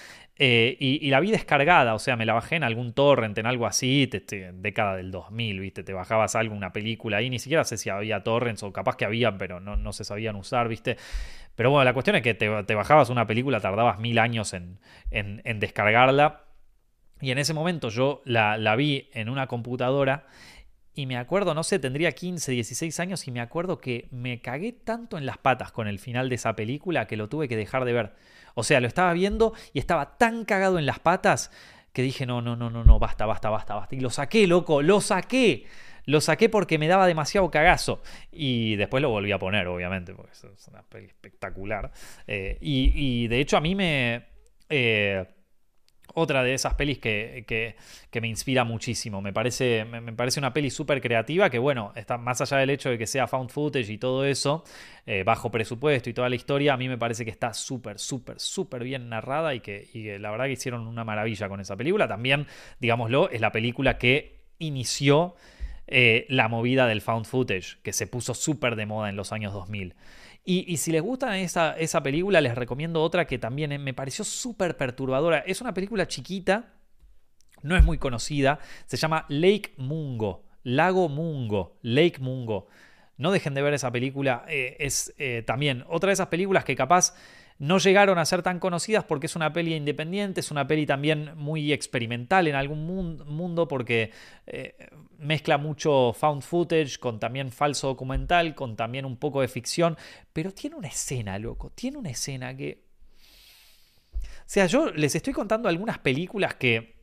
Eh, y, la vi descargada, o sea, me la bajé en algún torrent, en algo así, te, década del 2000, ¿viste? Te bajabas algo, una película ahí, ni siquiera sé si había torrents o capaz que había, pero no, no se sabían usar, ¿viste? Pero bueno, la cuestión es que te, bajabas una película, tardabas mil años en, en, descargarla. Y en ese momento yo la, la vi en una computadora y me acuerdo, no sé, tendría 15, 16 años y me acuerdo que me cagué tanto en las patas con el final de esa película que lo tuve que dejar de ver. O sea, lo estaba viendo y estaba tan cagado en las patas que dije, no, no, no, no, no, basta, basta, basta, basta. Y lo saqué, loco, lo saqué. Lo saqué porque me daba demasiado cagazo. Y después lo volví a poner, obviamente, porque es una peli espectacular. Eh, y, de hecho a mí me... Eh, otra de esas pelis que, me inspira muchísimo. Me parece, me, parece una peli súper creativa que, bueno, está más allá del hecho de que sea found footage y todo eso, eh, bajo presupuesto y toda la historia, a mí me parece que está súper, súper, súper bien narrada y que, la verdad que hicieron una maravilla con esa película. También, digámoslo, es la película que inició eh, la movida del found footage, que se puso súper de moda en los años 2000. Y, si les gusta esa, esa, película, les recomiendo otra que también eh, me pareció súper perturbadora. Es una película chiquita, no es muy conocida, se llama Lake Mungo, Lago Mungo, Lake Mungo. No dejen de ver esa película, eh, es eh, también otra de esas películas que capaz no llegaron a ser tan conocidas porque es una peli independiente, es una peli también muy experimental en algún mundo porque eh, mezcla mucho found footage con también falso documental, con también un poco de ficción, pero tiene una escena, loco, tiene una escena que... O sea, yo les estoy contando algunas películas que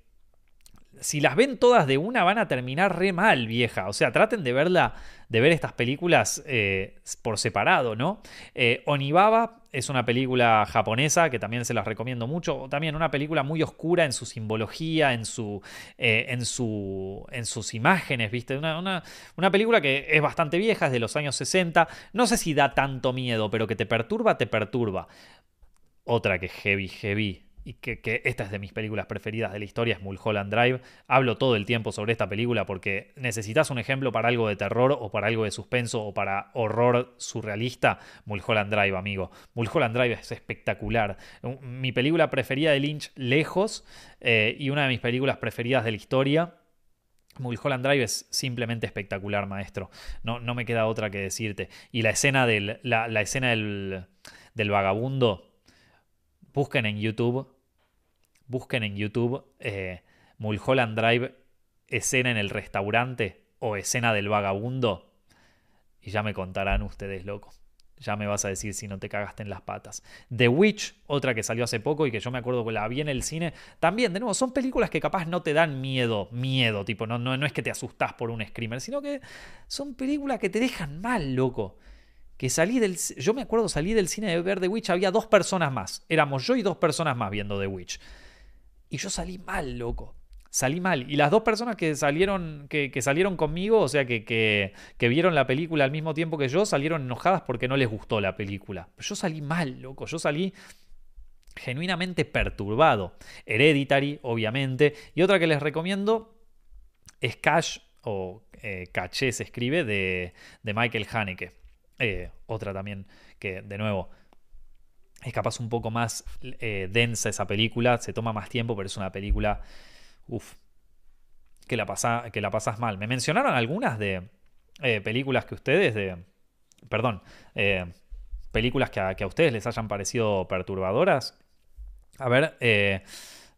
si las ven todas de una van a terminar re mal, vieja. O sea, traten de verla, de ver estas películas eh, por separado, ¿no? Eh, Onibaba es una película japonesa que también se las recomiendo mucho. También una película muy oscura en su simbología, en, su, eh, en, su, en sus imágenes, ¿viste? Una, una, una película que es bastante vieja, es de los años 60. No sé si da tanto miedo, pero que te perturba, te perturba. Otra que heavy, heavy y que, esta es de mis películas preferidas de la historia, es Mulholland Drive. Hablo todo el tiempo sobre esta película porque necesitas un ejemplo para algo de terror o para algo de suspenso o para horror surrealista. Mulholland Drive, amigo. Mulholland Drive es espectacular. Mi película preferida de Lynch, lejos, eh, y una de mis películas preferidas de la historia. Mulholland Drive es simplemente espectacular, maestro. No, no me queda otra que decirte. Y la escena del, la, escena del, del vagabundo, busquen en YouTube busquen en YouTube eh, Mulholland Drive, escena en el restaurante o escena del vagabundo y ya me contarán ustedes, loco. Ya me vas a decir si no te cagaste en las patas. The Witch, otra que salió hace poco y que yo me acuerdo que la vi en el cine. También, de nuevo, son películas que capaz no te dan miedo, miedo, tipo, no, no, no es que te asustás por un screamer, sino que son películas que te dejan mal, loco. Que salí del. Yo me acuerdo, salí del cine de ver The Witch, había dos personas más. Éramos yo y dos personas más viendo The Witch. Y yo salí mal, loco. Salí mal. Y las dos personas que salieron, que, salieron conmigo, o sea, que, que, vieron la película al mismo tiempo que yo, salieron enojadas porque no les gustó la película. Pero yo salí mal, loco. Yo salí genuinamente perturbado. Hereditary, obviamente. Y otra que les recomiendo es Cash, o eh, Caché se escribe, de, de Michael Haneke. Eh, otra también que, de nuevo, es capaz un poco más eh, densa esa película, se toma más tiempo, pero es una película, uff, que la, pasa, que la pasas mal. Me mencionaron algunas de eh, películas que ustedes, de, perdón, eh, películas que a, que a, ustedes les hayan parecido perturbadoras. A ver,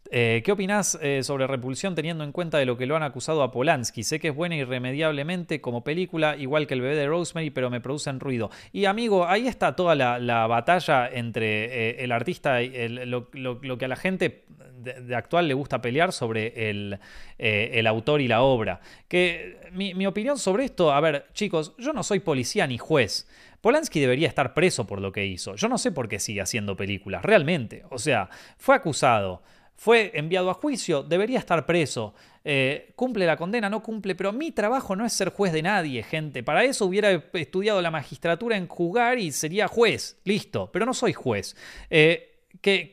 eh, ¿Qué opinás eh, sobre Repulsión teniendo en cuenta de lo que lo han acusado a Polanski? Sé que es buena irremediablemente como película, igual que el bebé de Rosemary, pero me producen ruido. Y amigo, ahí está toda la, batalla entre eh, el artista y lo, que a la gente de, actual le gusta pelear sobre el, autor y la obra. Que mi, mi opinión sobre esto, a ver, chicos, yo no soy policía ni juez. Polanski debería estar preso por lo que hizo. Yo no sé por qué sigue haciendo películas, realmente. O sea, fue acusado fue enviado a juicio, debería estar preso. Eh, cumple la condena, no cumple, pero mi trabajo no es ser juez de nadie, gente. Para eso hubiera estudiado la magistratura en jugar y sería juez, listo, pero no soy juez. Eh, que,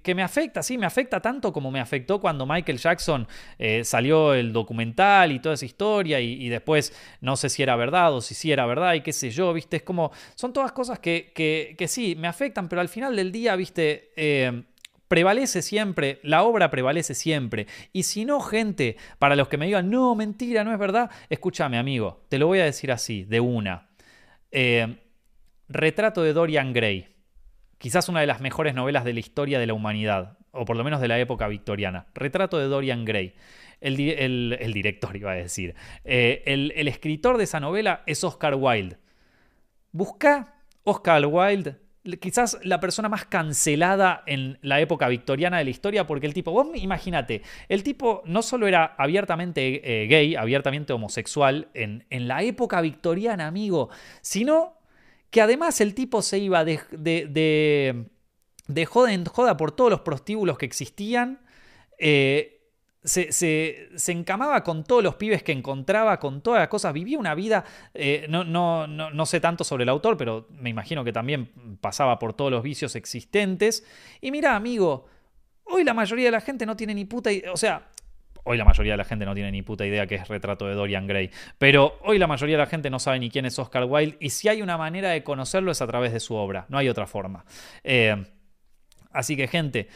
que, me afecta, sí, me afecta tanto como me afectó cuando Michael Jackson eh, salió el documental y toda esa historia y, después no sé si era verdad o si sí era verdad y qué sé yo, viste, es como, son todas cosas que, que sí, me afectan, pero al final del día, viste, prevalece siempre, la obra prevalece siempre. Y si no, gente, para los que me digan, no, mentira, no es verdad, escúchame, amigo, te lo voy a decir así, de una. Eh, retrato de Dorian Gray. Quizás una de las mejores novelas de la historia de la humanidad, o por lo menos de la época victoriana. Retrato de Dorian Gray. El, director iba a decir. Eh, el, el escritor de esa novela es Oscar Wilde. Busca Oscar Wilde quizás la persona más cancelada en la época victoriana de la historia, porque el tipo, vos imagínate, el tipo no solo era abiertamente eh, gay, abiertamente homosexual en, en, la época victoriana, amigo, sino que además el tipo se iba de, de, de, joda en joda por todos los prostíbulos que existían. Eh, se, encamaba con todos los pibes que encontraba, con todas las cosas, vivía una vida, eh, no, no, no, sé tanto sobre el autor, pero me imagino que también pasaba por todos los vicios existentes. Y mira, amigo, hoy la mayoría de la gente no tiene ni puta idea, o sea, hoy la mayoría de la gente no tiene ni puta idea que es retrato de Dorian Gray, pero hoy la mayoría de la gente no sabe ni quién es Oscar Wilde, y si hay una manera de conocerlo es a través de su obra, no hay otra forma. Eh, así que gente,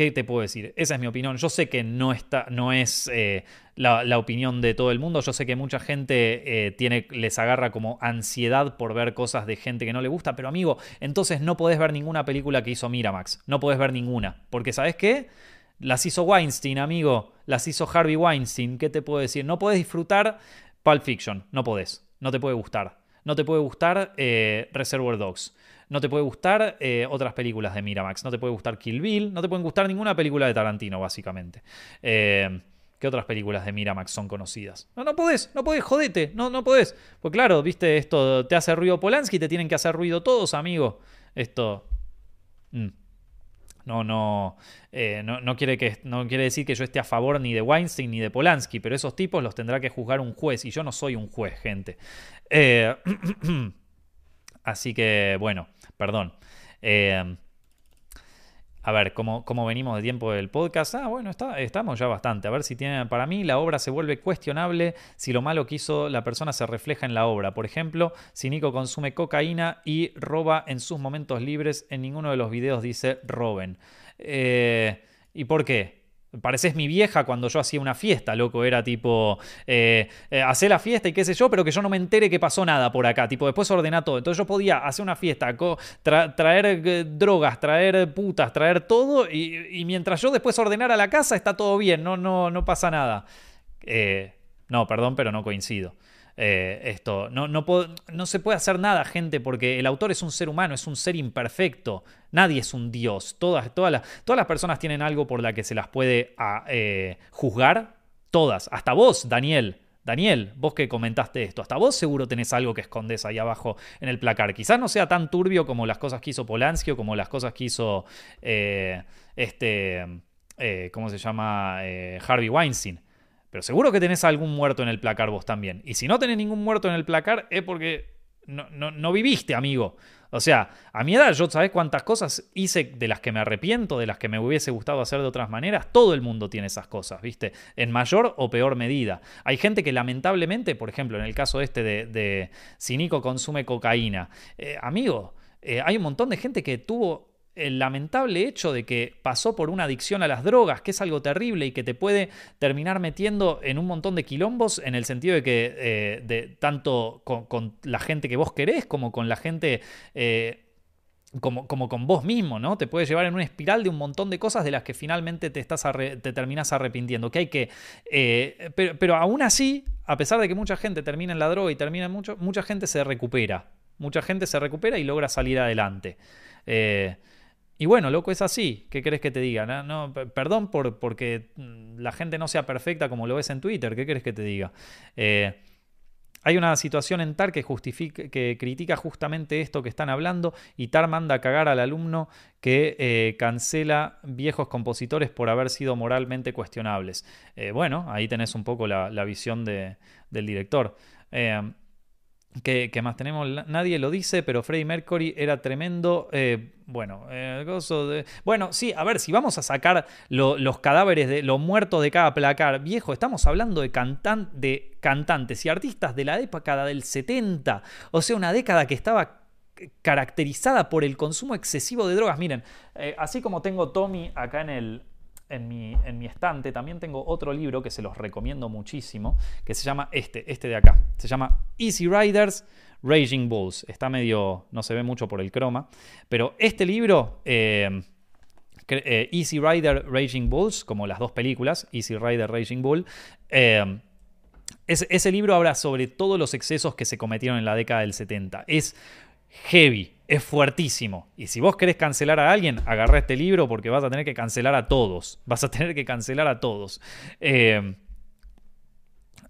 ¿Qué te puedo decir? Esa es mi opinión. Yo sé que no, está, no es eh, la, opinión de todo el mundo. Yo sé que mucha gente eh, tiene, les agarra como ansiedad por ver cosas de gente que no le gusta. Pero amigo, entonces no podés ver ninguna película que hizo Miramax. No podés ver ninguna. Porque ¿sabes qué? Las hizo Weinstein, amigo. Las hizo Harvey Weinstein. ¿Qué te puedo decir? No podés disfrutar Pulp Fiction. No podés. No te puede gustar. No te puede gustar eh, Reservoir Dogs no te puede gustar eh, otras películas de Miramax, no te puede gustar Kill Bill, no te pueden gustar ninguna película de Tarantino, básicamente. Eh, ¿Qué otras películas de Miramax son conocidas? No, no podés, no podés, jodete, no, no podés. Pues claro, viste, esto te hace ruido Polanski, te tienen que hacer ruido todos, amigo. Esto... Mm. No, no, eh, no, no, quiere que, no quiere decir que yo esté a favor ni de Weinstein ni de Polanski, pero esos tipos los tendrá que juzgar un juez y yo no soy un juez, gente. Eh, así que, bueno, perdón. Eh, a ver, ¿cómo, ¿cómo, venimos de tiempo del podcast? Ah, bueno, está, estamos ya bastante. A ver si tiene. Para mí, la obra se vuelve cuestionable si lo malo que hizo la persona se refleja en la obra. Por ejemplo, si Nico consume cocaína y roba en sus momentos libres, en ninguno de los videos dice roben. Eh, ¿Y por qué? Pareces mi vieja cuando yo hacía una fiesta, loco. Era tipo, eh, eh la fiesta y qué sé yo, pero que yo no me entere que pasó nada por acá. Tipo, después ordena todo. Entonces yo podía hacer una fiesta, traer eh, drogas, traer putas, traer todo. Y, mientras yo después ordenara la casa, está todo bien, no, no, no pasa nada. Eh, no, perdón, pero no coincido. Esto. No, no, no, se puede hacer nada, gente, porque el autor es un ser humano, es un ser imperfecto. Nadie es un dios. Todas, todas, las, todas las personas tienen algo por la que se las puede ah, eh, juzgar. Todas. Hasta vos, Daniel. Daniel, vos que comentaste esto, hasta vos seguro tenés algo que escondes ahí abajo en el placar. Quizás no sea tan turbio como las cosas que hizo Polanski o como las cosas que hizo eh, este, ¿cómo se llama? Harvey Weinstein. Pero seguro que tenés algún muerto en el placar vos también. Y si no tenés ningún muerto en el placar es porque no, no, viviste, amigo. O sea, a mi edad, yo sabés cuántas cosas hice de las que me arrepiento, de las que me hubiese gustado hacer de otras maneras. Todo el mundo tiene esas cosas, ¿viste? En mayor o peor medida. Hay gente que lamentablemente, por ejemplo, en el caso este de, de si Nico consume cocaína, eh, amigo, eh, hay un montón de gente que tuvo el lamentable hecho de que pasó por una adicción a las drogas, que es algo terrible y que te puede terminar metiendo en un montón de quilombos en el sentido de que eh, de, tanto con, la gente que vos querés como con la gente... Eh, como, como, con vos mismo, ¿no? Te puede llevar en una espiral de un montón de cosas de las que finalmente te, estás te terminas arrepintiendo. Que hay que. Eh, pero, pero, aún así, a pesar de que mucha gente termina en la droga y termina mucho, mucha gente se recupera. Mucha gente se recupera y logra salir adelante. Y bueno, loco, es así. ¿Qué crees que te diga? No, perdón por, porque mm, la gente no sea perfecta como lo ves en Twitter. ¿Qué crees que te diga? Eh, hay una situación en TAR que, justifica, critica justamente esto que están hablando y TAR manda a cagar al alumno que eh, cancela viejos compositores por haber sido moralmente cuestionables. Eh, bueno, ahí tenés un poco la, visión del director. ¿Qué, más tenemos? Nadie lo dice, pero Freddie Mercury era tremendo. Eh, bueno, eh, de... bueno, sí, a ver, si vamos a sacar los cadáveres de los muertos de cada placar, viejo, estamos hablando de, de cantantes y artistas de la década del 70, o sea, una década que estaba caracterizada por el consumo excesivo de drogas. Miren, eh, así como tengo Tommy acá en el, en mi, en mi, estante también tengo otro libro que se los recomiendo muchísimo, que se llama este, este de acá. Se llama Easy Riders Raging Bulls. Está medio, no se ve mucho por el croma, pero este libro, eh, eh, Easy Rider Raging Bulls, como las dos películas, Easy Rider Raging Bull, eh, ese libro habla sobre todos los excesos que se cometieron en la década del 70. Es heavy, es fuertísimo. Y si vos querés cancelar a alguien, agarra este libro porque vas a tener que cancelar a todos. Vas a tener que cancelar a todos. Eh,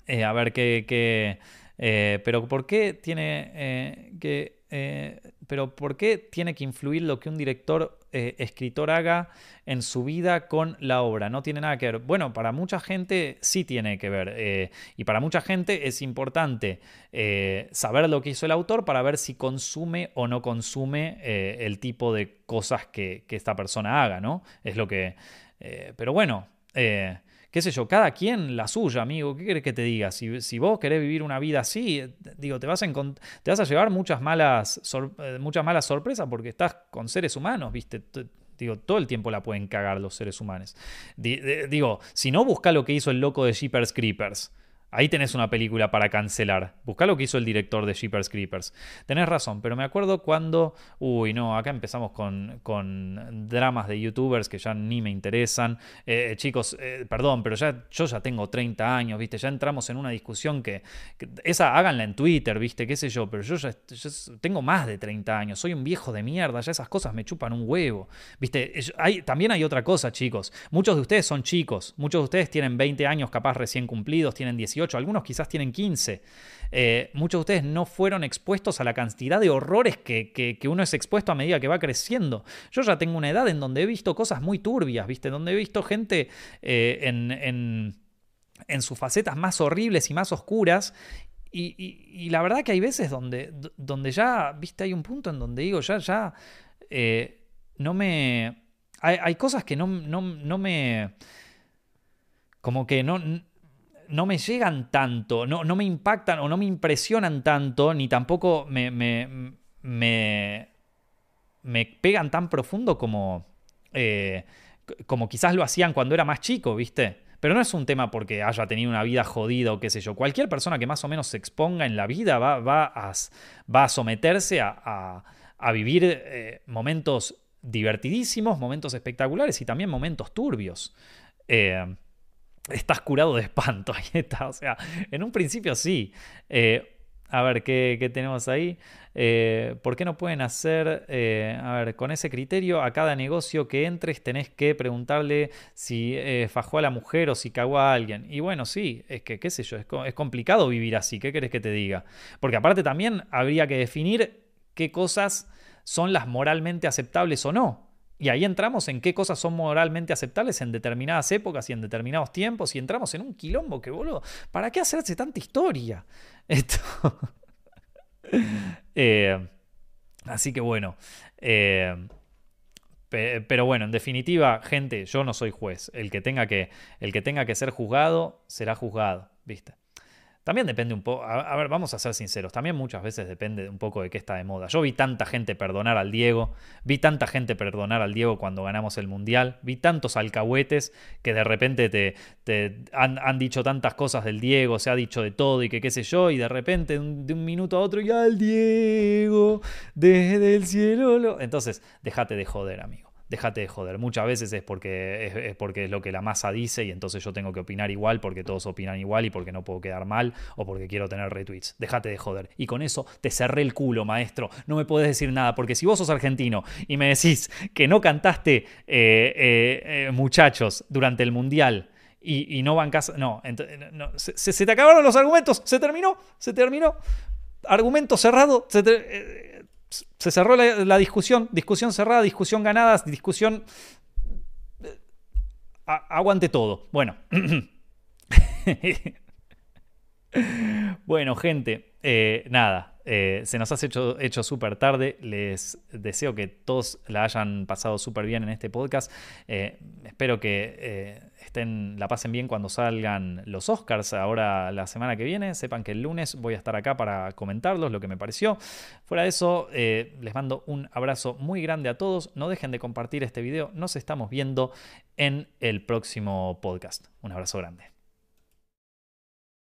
eh, a ver qué... Eh, pero ¿por qué tiene que eh, pero ¿por qué tiene que influir lo que un director, eh, escritor haga en su vida con la obra? No tiene nada que ver. Bueno, para mucha gente sí tiene que ver. Eh, y para mucha gente es importante saber lo que hizo el autor para ver si consume o no consume el tipo de cosas que, esta persona haga, ¿no? Es lo que... pero bueno qué sé yo, cada quien la suya, amigo. ¿Qué querés que te diga? Si, vos querés vivir una vida así, digo, te vas a, llevar muchas malas, eh, muchas malas sorpresas porque estás con seres humanos, ¿viste? Digo, todo el tiempo la pueden cagar los seres humanos. Digo, si no, busca lo que hizo el loco de Jeepers Creepers. Ahí tenés una película para cancelar. Busca lo que hizo el director de Jeepers Creepers. Tenés razón, pero me acuerdo cuando. Uy, no, acá empezamos con, con dramas de youtubers que ya ni me interesan. Eh, chicos, eh, perdón, pero ya, yo ya tengo 30 años, ¿viste? Ya entramos en una discusión que, Esa háganla en Twitter, ¿viste? ¿Qué sé yo? Pero yo ya, tengo más de 30 años. Soy un viejo de mierda. Ya esas cosas me chupan un huevo. ¿Viste? Hay, también hay otra cosa, chicos. Muchos de ustedes son chicos. Muchos de ustedes tienen 20 años, capaz recién cumplidos, tienen 18 algunos quizás tienen 15. Eh, muchos de ustedes no fueron expuestos a la cantidad de horrores que, uno es expuesto a medida que va creciendo. Yo ya tengo una edad en donde he visto cosas muy turbias, ¿viste? Donde he visto gente eh, en, en, sus facetas más horribles y más oscuras. Y, la verdad que hay veces donde, donde ya, viste, hay un punto en donde digo, ya, ya, eh, no me... Hay, cosas que no, no, no me... Como que no, no me llegan tanto, no, no, me impactan o no me impresionan tanto, ni tampoco me, me, me, pegan tan profundo como, eh, como quizás lo hacían cuando era más chico, ¿viste? Pero no es un tema porque haya tenido una vida jodida o qué sé yo. Cualquier persona que más o menos se exponga en la vida va, va, a, va a, someterse a, a, vivir eh, momentos divertidísimos, momentos espectaculares y también momentos turbios. Eh, estás curado de espanto. Ahí está. O sea, en un principio sí. Eh, a ver, ¿qué, tenemos ahí? Eh, ¿Por qué no pueden hacer, eh, a ver, con ese criterio, a cada negocio que entres tenés que preguntarle si fajó a la mujer o si cagó a alguien? Y bueno, sí, es que, qué sé yo, es, es complicado vivir así, ¿qué querés que te diga? Porque aparte también habría que definir qué cosas son las moralmente aceptables o no. Y ahí entramos en qué cosas son moralmente aceptables en determinadas épocas y en determinados tiempos. Y entramos en un quilombo que, boludo, ¿para qué hacerse tanta historia? Esto. Eh, así que bueno. Eh, pero bueno, en definitiva, gente, yo no soy juez. El que tenga que, el que, tenga que ser juzgado, será juzgado. ¿Viste? También depende un poco, a, ver, vamos a ser sinceros, también muchas veces depende un poco de qué está de moda. Yo vi tanta gente perdonar al Diego, vi tanta gente perdonar al Diego cuando ganamos el Mundial, vi tantos alcahuetes que de repente te, han, dicho tantas cosas del Diego, se ha dicho de todo y que qué sé yo, y de repente de un minuto a otro, ya el Diego, desde el cielo. Entonces, déjate de joder, amigo déjate de joder. Muchas veces es porque es, porque es lo que la masa dice y entonces yo tengo que opinar igual porque todos opinan igual y porque no puedo quedar mal o porque quiero tener retweets. Déjate de joder. Y con eso te cerré el culo, maestro. No me puedes decir nada porque si vos sos argentino y me decís que no cantaste eh, eh, eh, muchachos durante el mundial. Y, no bancas. No, no se, te acabaron los argumentos. Se terminó. Se terminó. Argumento cerrado. Se se cerró la, discusión, discusión cerrada, discusión ganada, discusión... Eh, aguante todo. Bueno. bueno, gente, eh, nada, eh, se nos ha hecho, hecho súper tarde. Les deseo que todos la hayan pasado súper bien en este podcast. espero que estén, la pasen bien cuando salgan los Oscars ahora la semana que viene. Sepan que el lunes voy a estar acá para comentarlos lo que me pareció. Fuera de eso, eh, les mando un abrazo muy grande a todos. No dejen de compartir este video. Nos estamos viendo en el próximo podcast. Un abrazo grande.